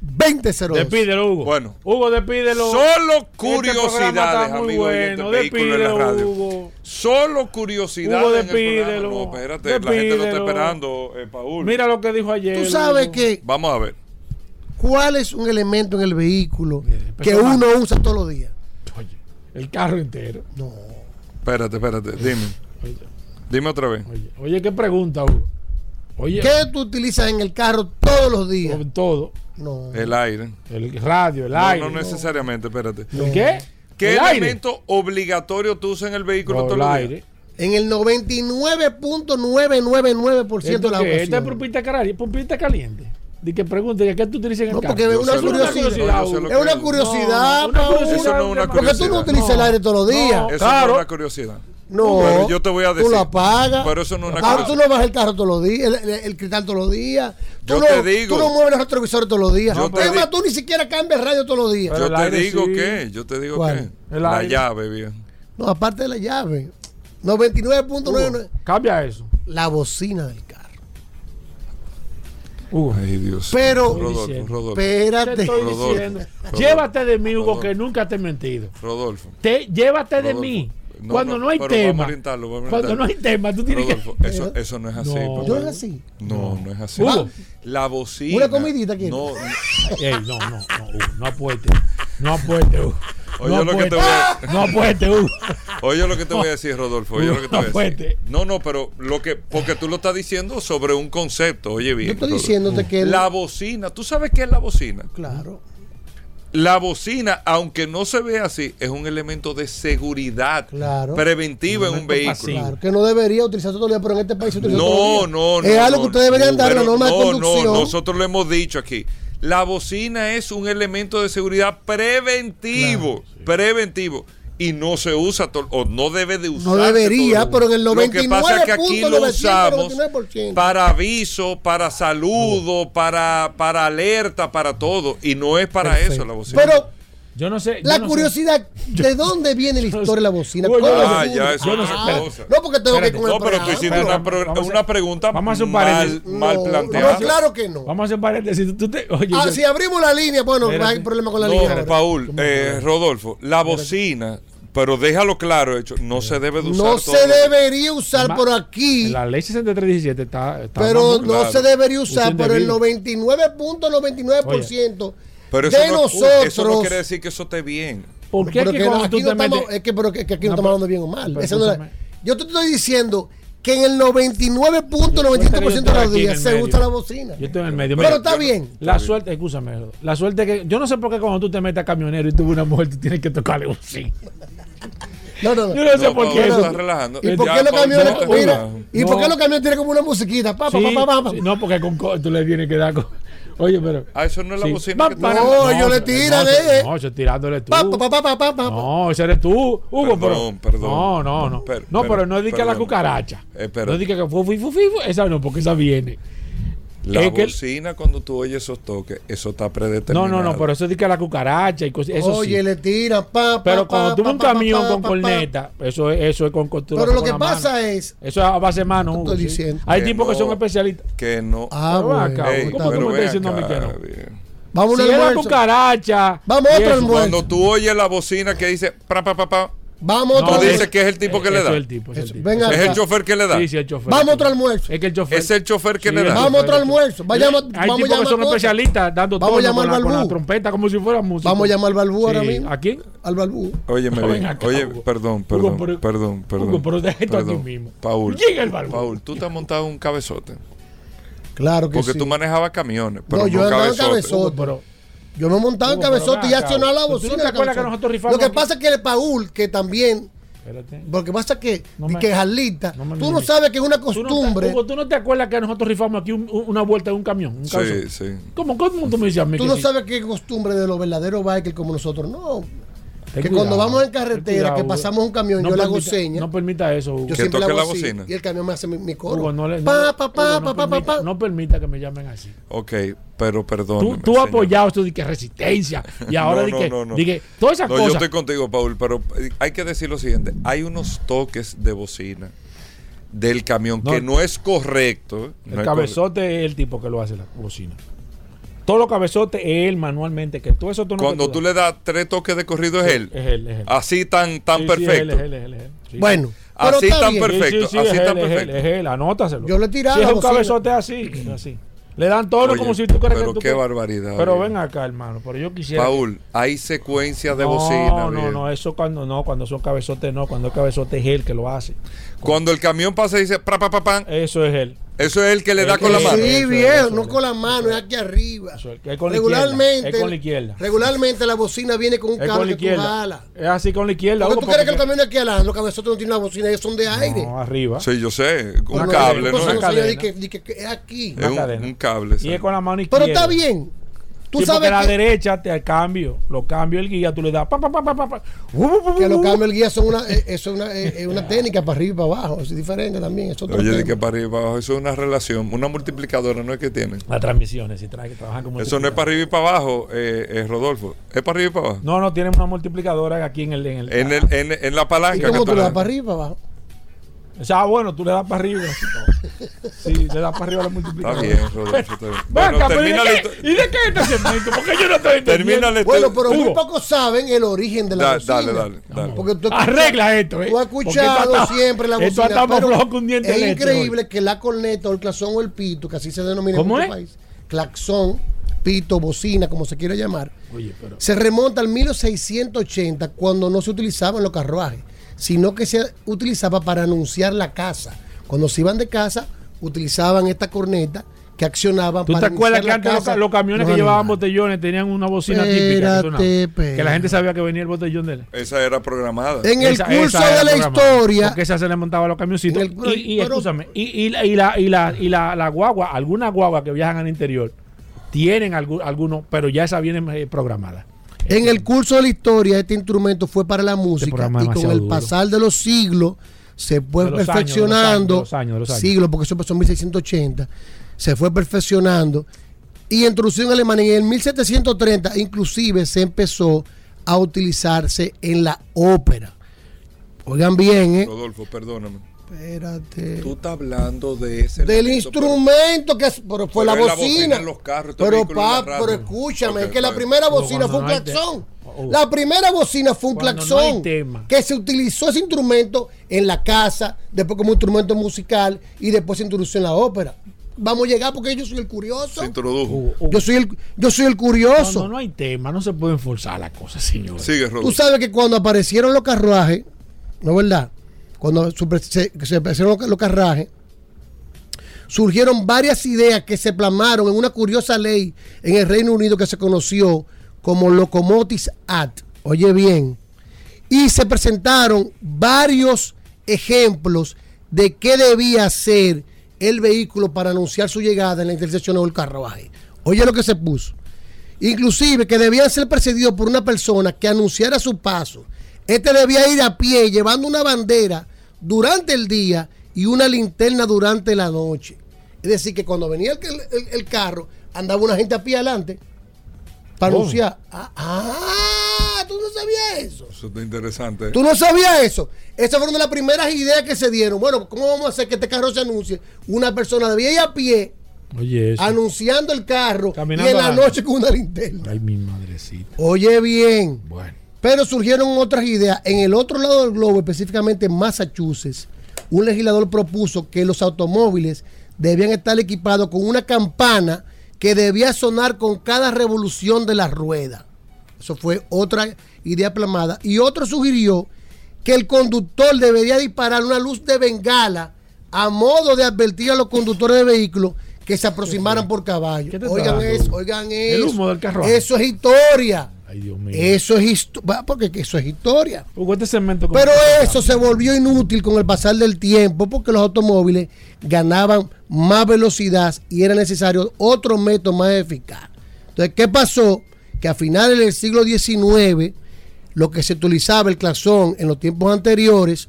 2002 Despídelo, Hugo. Bueno. Hugo, despídelo. Solo Este curiosidades, muy amigo bueno. Despídelo, radio. Hugo. Solo curiosidades. Hugo, despídelo. No, espérate, la gente lo está esperando, eh, Paul. Mira lo que dijo ayer. tú sabes Hugo. que Vamos a ver. cuál es un elemento en el vehículo Mire, que uno usa todos los días Oye, el carro entero. no Espérate, espérate. Dime. Oye, Dime otra vez. oye, oye, qué pregunta, Hugo. Oye, ¿qué tú utilizas en el carro todos los días? todo. no El aire. El radio, el No, aire. no necesariamente, espérate. ¿El ¿Qué? ¿Qué el aire. elemento obligatorio tú usas en el vehículo No, todos el los días? aire. en el 99.999% de ¿Esto la qué? ¿Esta es ocasión pumpita caliente? ¿Pumpita caliente? Di que pregunte, ¿qué tú utilizas en el No, carro? porque es una no curiosidad. No, es una que- curiosidad No. Eso no es una Porque porque tú no utilizas el aire todos los días No. Eso Claro. no es una curiosidad. No Pero yo te voy a decir. tú lo apagas Pero eso no es una Ahora tú curiosidad. no vas el carro todos los días, el, el- el cristal todos los días. Tú Yo no, te digo. Tú no mueves los retrovisores todos los días. Yo te es más, tú ni siquiera cambias el radio todos los días. Pero Yo te aire digo sí. que, yo te digo ¿Cuál? que. El La aire. llave, viejo. No, aparte de la llave. 99.9. Hugo, Cambia eso. La bocina del carro. Hugo. Ay, Dios. Pero- Rodolfo. Rodolfo. Te Espérate. estoy Rodolfo, diciendo. Rodolfo, Llévate de mí, Hugo, Rodolfo. que nunca te he mentido. Rodolfo. Te, llévate de mí. No, Cuando no, no, hay pero tema. vamos a orientarlo, vamos a cuando no hay tema, tú tienes Rodolfo, que. eso, eso no es así. No. papá. No es así. No, no es así. Hugo. La bocina. Una comidita, ¿quieres? No, Ey, no, no, no, Hugo, no apueste. No apueste, Hugo. Oye, no lo que te apueste. voy a- No apueste, Hugo. Oye lo que te voy a decir, Rodolfo. Oye lo que te voy a decir. No, no, pero lo que, porque tú lo estás diciendo sobre un concepto. Oye bien. Yo estoy Rodolfo. diciéndote que. La bocina, ¿tú sabes qué es la bocina? Claro. La bocina, aunque no se ve así, es un elemento de seguridad Claro. preventiva en un vehículo. Claro, que no debería utilizarse todo el día, pero en este país se utiliza todo No, el día. no, no. Es algo no, que ustedes deberían dar pero la norma de no, conducción. No, nosotros lo hemos dicho aquí. La bocina es un elemento de seguridad preventivo. Preventivo. Y no se usa, o no debe de usarse. No debería, pero en el Lo que pasa es que aquí lo 99.999%. usamos para aviso, para saludo, para, para alerta, para todo. Y no es para Perfecto. eso la bocina. Pero Yo no sé. la no sé. curiosidad, ¿de dónde viene la historia de la bocina? ¿Cómo no Ah, ya, eso no es sé, cosa. No, porque tengo que Espérate. con el No, pero tú hiciste una, una pregunta vamos a hacer un mal, paréntesis. mal No, planteada. No, claro que no. Vamos a hacer paréntesis. Tú te, oye, Ah, yo- si abrimos la línea, bueno, Espérate. hay problema con la No, línea. Paul, eh, Rodolfo, la bocina, pero déjalo claro, hecho, no se debe de usar. No todo se debería usar por aquí, la ley 6317 está. está pero no claro. se debería usar por el indebido. 99.99% Pero eso de no, nosotros. eso no quiere decir que eso esté bien. ¿Por qué Pero que cuando aquí no te estamos, metes. es que, pero que, que aquí no, No, estamos pero- hablando bien o mal. pero Eso no es- yo te estoy diciendo que en el 99.95% de los días se usa la bocina. Yo estoy en el medio. Pero Mira, está bien. La suerte, escúchame, la suerte que. Yo no sé por qué cuando tú te metes a camionero y tú ves una mujer, tú tienes que tocarle un sí. No, no, no. Yo no sé No, por qué eso. relajando. ¿Y por qué los camiones, no mira. ¿y por No. qué los camiones tienen como una musiquita? Pa, pa, Sí, pa, pa, pa, sí, no, porque con co- tú le tienes que dar. con- Oye, pero. Ah, eso no es la sí. bocina que para- No, ellos le tiran, no, eh. No, es tirándole tú. Pa, pa, pa, pa, pa, pa, pa. No, ese eres tú, Hugo, Perdón, pero. perdón. No, no, no. Per- no, per- pero no es de que la cucaracha. Eh, pero- no es de que fu, fu, fu, fu, esa no, porque esa viene. La Es bocina, cuando tú oyes esos toques, eso está No, predeterminado. no, no, pero eso es que la cucaracha y cosas. Eso Oye, sí. le tiran, pa, pa, Pero cuando pa, tú ves pa, un pa, camión pa, con pa, pa. corneta, eso es, eso es con tú Pero lo que pasa mano. es. Eso es a base de mano. Te estoy sí. diciendo. Hay Que tipos que no, son especialistas. Que no. Ah, Pero bueno. acá, Ey, ¿cómo está tú pero me estás diciendo a mí que no? bien. Vamos a Si un es la almuerzo. cucaracha. Vamos a otro almuerzo. Cuando tú oyes la bocina que dice pa, pa, pa, pa, Vamos a No, otro tú es- dices que es el tipo que le da. es el tipo, es el tipo. venga Es el chofer que le da. Sí, sí, el chofer. Vamos a otro almuerzo. Es que el chofer. Es el chofer que Sí, le da. Vamos a otro almuerzo. Vayamos, Hay vamos a tipos que llamar son especialistas dando Vamos tono llamar con, la, con la trompeta como si fuera música. Vamos a llamar al Balbú ahora Sí. mismo. ¿A quién? Al Balbú. No, bien. ven Oye, Hugo. perdón, Hugo, perdón, pero- perdón, perdón. Hugo, pero deja esto aquí perdón. mismo. Paul, Llega el Balbú. Paul, tú te has montado un cabezote. Claro que Porque sí. tú manejabas camiones, pero No, no, yo andaba en cabezote. cabezote. Yo me montaba en cabezote y accionaba la ¿tú no bocina. te en la acuerdas que cabezote. nosotros rifamos Lo que aquí? pasa es que el Paul, que también, espérate. porque pasa que, No me- que Jarlita, no tú no sabes que es una ¿Tú no te- costumbre. Hugo, ¿tú no te acuerdas que nosotros rifamos aquí un- un- una vuelta de un camión? Un Sí, sí. ¿Cómo, ¿Cómo tú me dices a mí Tú que no sí? sabes que es costumbre de los verdaderos bikers como nosotros. No. Ten que cuidado, cuando vamos en carretera, cuidado, que pasamos un camión, No yo le hago permita- señas. No permita eso, Hugo. Yo Que siempre le toque hago la así, bocina. Y el camión me hace mi, mi coro. Hugo, no le- no- pa, pa, pa, Hugo, no pa, pa, permita- pa. no permita que me llamen así. Ok, pero perdón. Tú, tú apoyado esto de que resistencia y ahora No, de no, que, no, no. de que todas esas No, yo cosas. estoy contigo, Paul, pero hay que decir lo siguiente. Hay unos toques de bocina del camión No. que no es correcto. El cabezote es el tipo que lo hace la bocina. Todos los cabezotes es él manualmente. Que todo eso tú no. Cuando tú le das tres toques de corrido es él. Es él, es él. Así tan, tan Sí, perfecto. es él, es él, es él. Sí. Bueno, Así tan bien. perfecto. Sí, sí, sí, así es está él, es él, perfecto. es él, anótaselo. Yo le he tirado Si es un cabezote así, así. Le dan todo Oye, como si tú crees pero que tú qué crees- barbaridad, Pero ven acá, hermano. Pero yo quisiera. Paul, hay secuencias de no, bocina. no, bien. no, eso cuando no, cuando son cabezotes no, cuando el cabezote es él que lo hace. Cuando el camión pasa y dice pra, pa, pa, pan, Eso es él. eso es el que le da con la mano. Sí, viejo, no con la mano, es aquí arriba. Eso es, con la regularmente, izquierda, es con la izquierda. regularmente la bocina viene con un Es con cable la que tú izquierda. jalas. Es así con la izquierda. ¿Por qué tú crees que el camión de aquí adelante, los cabezotes no tienen una bocina, ellos son de aire? No, arriba. Sí, yo sé, un cable, ¿no? Una cadena. que- que- que es aquí. Es un, cadena. un cable. Y ¿sabes? es con la mano izquierda. Pero está bien. Tú Sí, porque sabes la que, derecha te al cambio, lo cambio el guía, tú le das pa, pa, pa, pa, pa, pa. Uh, uh, uh, que los uh. cambios del guía son una, eso es una, eh, eh, una técnica para arriba y para abajo. Es diferente también. Es otro Oye, de que para arriba y para abajo, eso es una relación, una multiplicadora, no es que tienen. Las transmisiones, si trae que trabajan como Eso no es para arriba y para abajo, eh, eh, Rodolfo. Es para arriba y para abajo. No, no, tienen una multiplicadora aquí en el. En, el, En, el, en, en la ¿Y palanca. cómo que tú le das. para arriba y para abajo? O sea, bueno, tú le das para arriba. Sí, le das para arriba la multiplicación. Está bien, Rodolfo. está bien. Ven Bueno, acá, pero ¿y termina de qué- ¿Y de qué es este segmento? Porque yo no estoy entendiendo. Termina Bueno, pero muy pocos saben el origen de la Da- bocina. Dale, dale, dale. Porque tú Arregla esto, ¿eh? Tú has escuchado está- siempre la esto bocina. está más pero flojo que un diente es increíble que la corneta o el claxón o el pito, que así se denomina ¿Cómo en es? nuestro país, claxón, pito, bocina, como se quiera llamar, Oye, pero. se remonta al 1680 cuando no se utilizaban los carruajes, sino que se utilizaba para anunciar la casa. Cuando se iban de casa, utilizaban esta corneta que accionaban ¿Tú te para acuerdas que anunciar antes la los, ca- casa, los camiones que llevaban botellones tenían una bocina típica? Que, sonaba? Espérate, que la gente sabía que venía el botellón de él. Esa era programada. En el Esa- curso esa de la programada, historia, Porque esa se le montaba a los camioncitos. El- y, y pero- escúchame, y, y la, y, la, y, la, y la, la guagua, algunas guaguas que viajan al interior, tienen algu- algunos, pero ya esa vienen eh, programadas. En el curso de la historia, este instrumento fue para la música programa y con el duro. pasar de los siglos se fue De los años, perfeccionando. de los años, de los años. Siglos, porque eso empezó en 1680. Se fue perfeccionando y introducido en Alemania. Y en 1730, inclusive, se empezó a utilizarse en la ópera. Oigan bien, ¿eh? Rodolfo, perdóname. Espérate. Tú estás hablando de ese Del elemento, pero- instrumento que es- pero fue Pero la la bocina. bocina en los carros, estos pero la pa, pero escúchame, es que la está bien. primera No, bocina fue un. Oh. La primera bocina fue un Cuando no claxon. hay tema. que se utilizó ese instrumento en la casa, después como instrumento musical y después se introdujo en la ópera. Vamos a llegar porque yo soy el curioso. Se introdujo. Hugo, Hugo, Yo soy el, yo soy el curioso. no, no hay tema, no se pueden forzar las cosas, señor. Sigue, Tú Rodolfo. sabes que cuando aparecieron los carruajes, ¿no es verdad? Cuando se, se aparecieron los, carruajes, surgieron varias ideas que se plasmaron en una curiosa ley en el Reino Unido que se conoció como Locomotives Act. Oye bien. Y se presentaron varios ejemplos de qué debía ser el vehículo para anunciar su llegada en la intersección del carruaje. Oye lo que se puso. Inclusive que debían ser precedidos por una persona que anunciara su paso. Este debía ir a pie llevando una bandera durante el día y una linterna durante la noche. Es decir, que cuando venía el, el- el carro, andaba una gente a pie adelante para Oh. anunciar. Ah, ah, tú no sabías eso. Eso está interesante. Tú no sabías eso. Esas fueron de las primeras ideas que se dieron. Bueno, ¿cómo vamos a hacer que este carro se anuncie? Una persona debía ir a pie Oye, eso. anunciando el carro Caminando y en la noche con una linterna. Ay, mi madrecita. Oye bien. Bueno. Pero surgieron otras ideas. En el otro lado del globo, específicamente en Massachusetts, un legislador propuso que los automóviles debían estar equipados con una campana que debía sonar con cada revolución de la rueda. Eso fue otra idea plasmada. Y otro sugirió que el conductor debería disparar una luz de bengala a modo de advertir a los conductores de vehículos que se aproximaran por caballo. ¿Qué te Oigan eso, oigan El eso. humo del carruaje. Eso es historia. Ay, Dios mío. Eso es historia. Porque eso es historia. Hugo, este segmento. Pero eso se volvió inútil con el pasar del tiempo porque los automóviles ganaban más velocidad y era necesario otro método más eficaz. Entonces, ¿qué pasó? Que a finales del siglo XIX, lo que se utilizaba el claxón en los tiempos anteriores,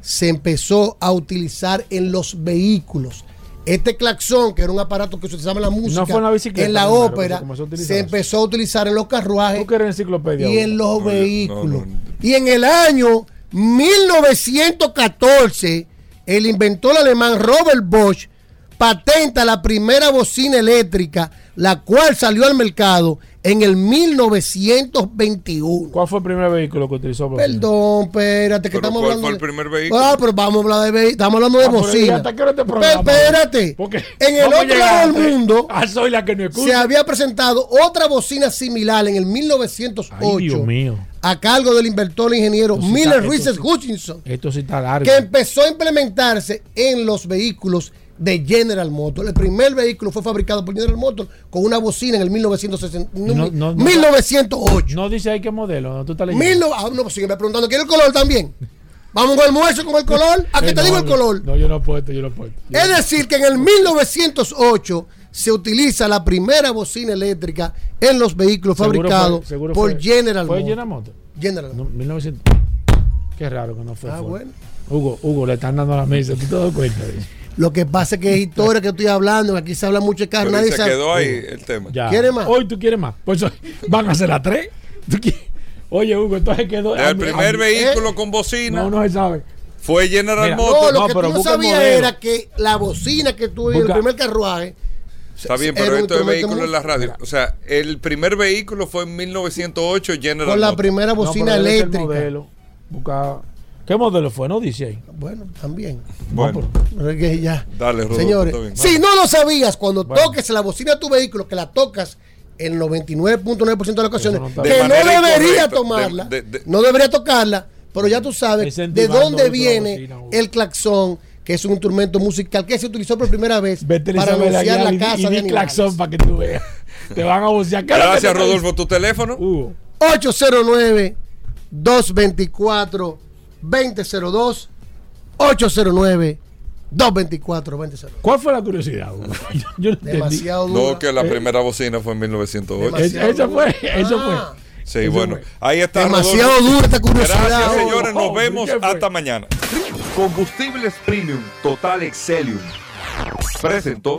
se empezó a utilizar en los vehículos. Este claxón, que era un aparato que se utilizaba en la música, fue en la bicicleta en la primero que ópera, se empezó a utilizar en los carruajes Tú que eres enciclopedia. y en los No, vehículos. no, no. Y en el año 1914, el inventor alemán Robert Bosch patenta la primera bocina eléctrica, la cual salió al mercado en el 1921. ¿Cuál fue el primer vehículo que utilizó? Perdón, espérate, que Pero estamos ¿cuál hablando. fue el primer vehículo? Ah, pero vamos a hablar de vehi- estamos hablando de Ah, bocina. ya hasta qué hora este espérate. En el otro lado del mundo Ah, soy la que no se había presentado otra bocina similar en el 1908 Ay, Dios mío. a cargo del inventor e ingeniero Esto sí Miller está- Reeses esto sí- Hutchinson, Esto sí está largo. que empezó a implementarse en los vehículos de General Motors. El primer vehículo fue fabricado por General Motors con una bocina en el 1960, No, no, no. 1908. No dice ahí qué modelo. ¿no? Tú estás leyendo. Mil no, ah, no, pues sígueme preguntando, ¿quiere el color también? Vamos con el almuerzo con el color. ¿A qué Eh, te digo el color? No, yo no puedo, yo no puedo. Yo- Es decir, que en el 1908 se utiliza la primera bocina eléctrica en los vehículos seguro fabricados fue- por fue- General ¿Fue Motors. General Motors? General Motors. 1900. Qué raro que no fue. Ah, Ford. bueno. Hugo, Hugo, le están dando la mesa. ¿Tú te das cuenta de eso? Lo que pasa es que es historia que estoy hablando, que aquí se habla mucho de carro, Pero nadie se sabe. quedó ahí el tema. Ya. ¿Quiere más? Hoy tú quieres más. Pues van a ser las tres. ¿Tú quieres? Oye, Hugo, entonces quedó. El primer vehículo con bocina. No, no se sabe. Fue General Mira, Motors. No, lo No, que pero tú no sabías era que la bocina que tuve en el primer carruaje. Está bien, pero esto es vehículo en la radio. Mira, O sea, el primer vehículo fue en 1908 General Con la Motors. primera No, bocina ser eléctrica. modelo. ¿Qué modelo fue? No dice ahí. Bueno, también. Bueno, Pero es que ya. Dale, Rodolfo, Señores, bien. si no lo sabías, cuando Bueno. toques la bocina de tu vehículo, que la tocas el 99.9% de las ocasiones, no que. De no debería tomarla, de- de- de- no debería tocarla, pero ya tú sabes de dónde viene bocina, el claxón, que es un instrumento musical que se utilizó por primera vez Vete para anunciar la y- casa y de di animales. claxon para que tú veas. Te van a bucear. ¿Qué es lo que Gracias, Rodolfo. ¿Tu teléfono? dice? Hugo. 809-224-2002. 809-224-2002. ¿Cuál fue la curiosidad, Hugo? Yo, yo no entendí. Demasiado duro. No, que la primera bocina fue en 1908. Es- Eso fue, eso Ah. fue. Sí, Eso bueno. fue. Ahí está. Demasiado Rodolfo. dura esta curiosidad. Gracias, señores. Nos Oh, vemos hasta mañana. Combustibles Premium Total Excelium. Presentó.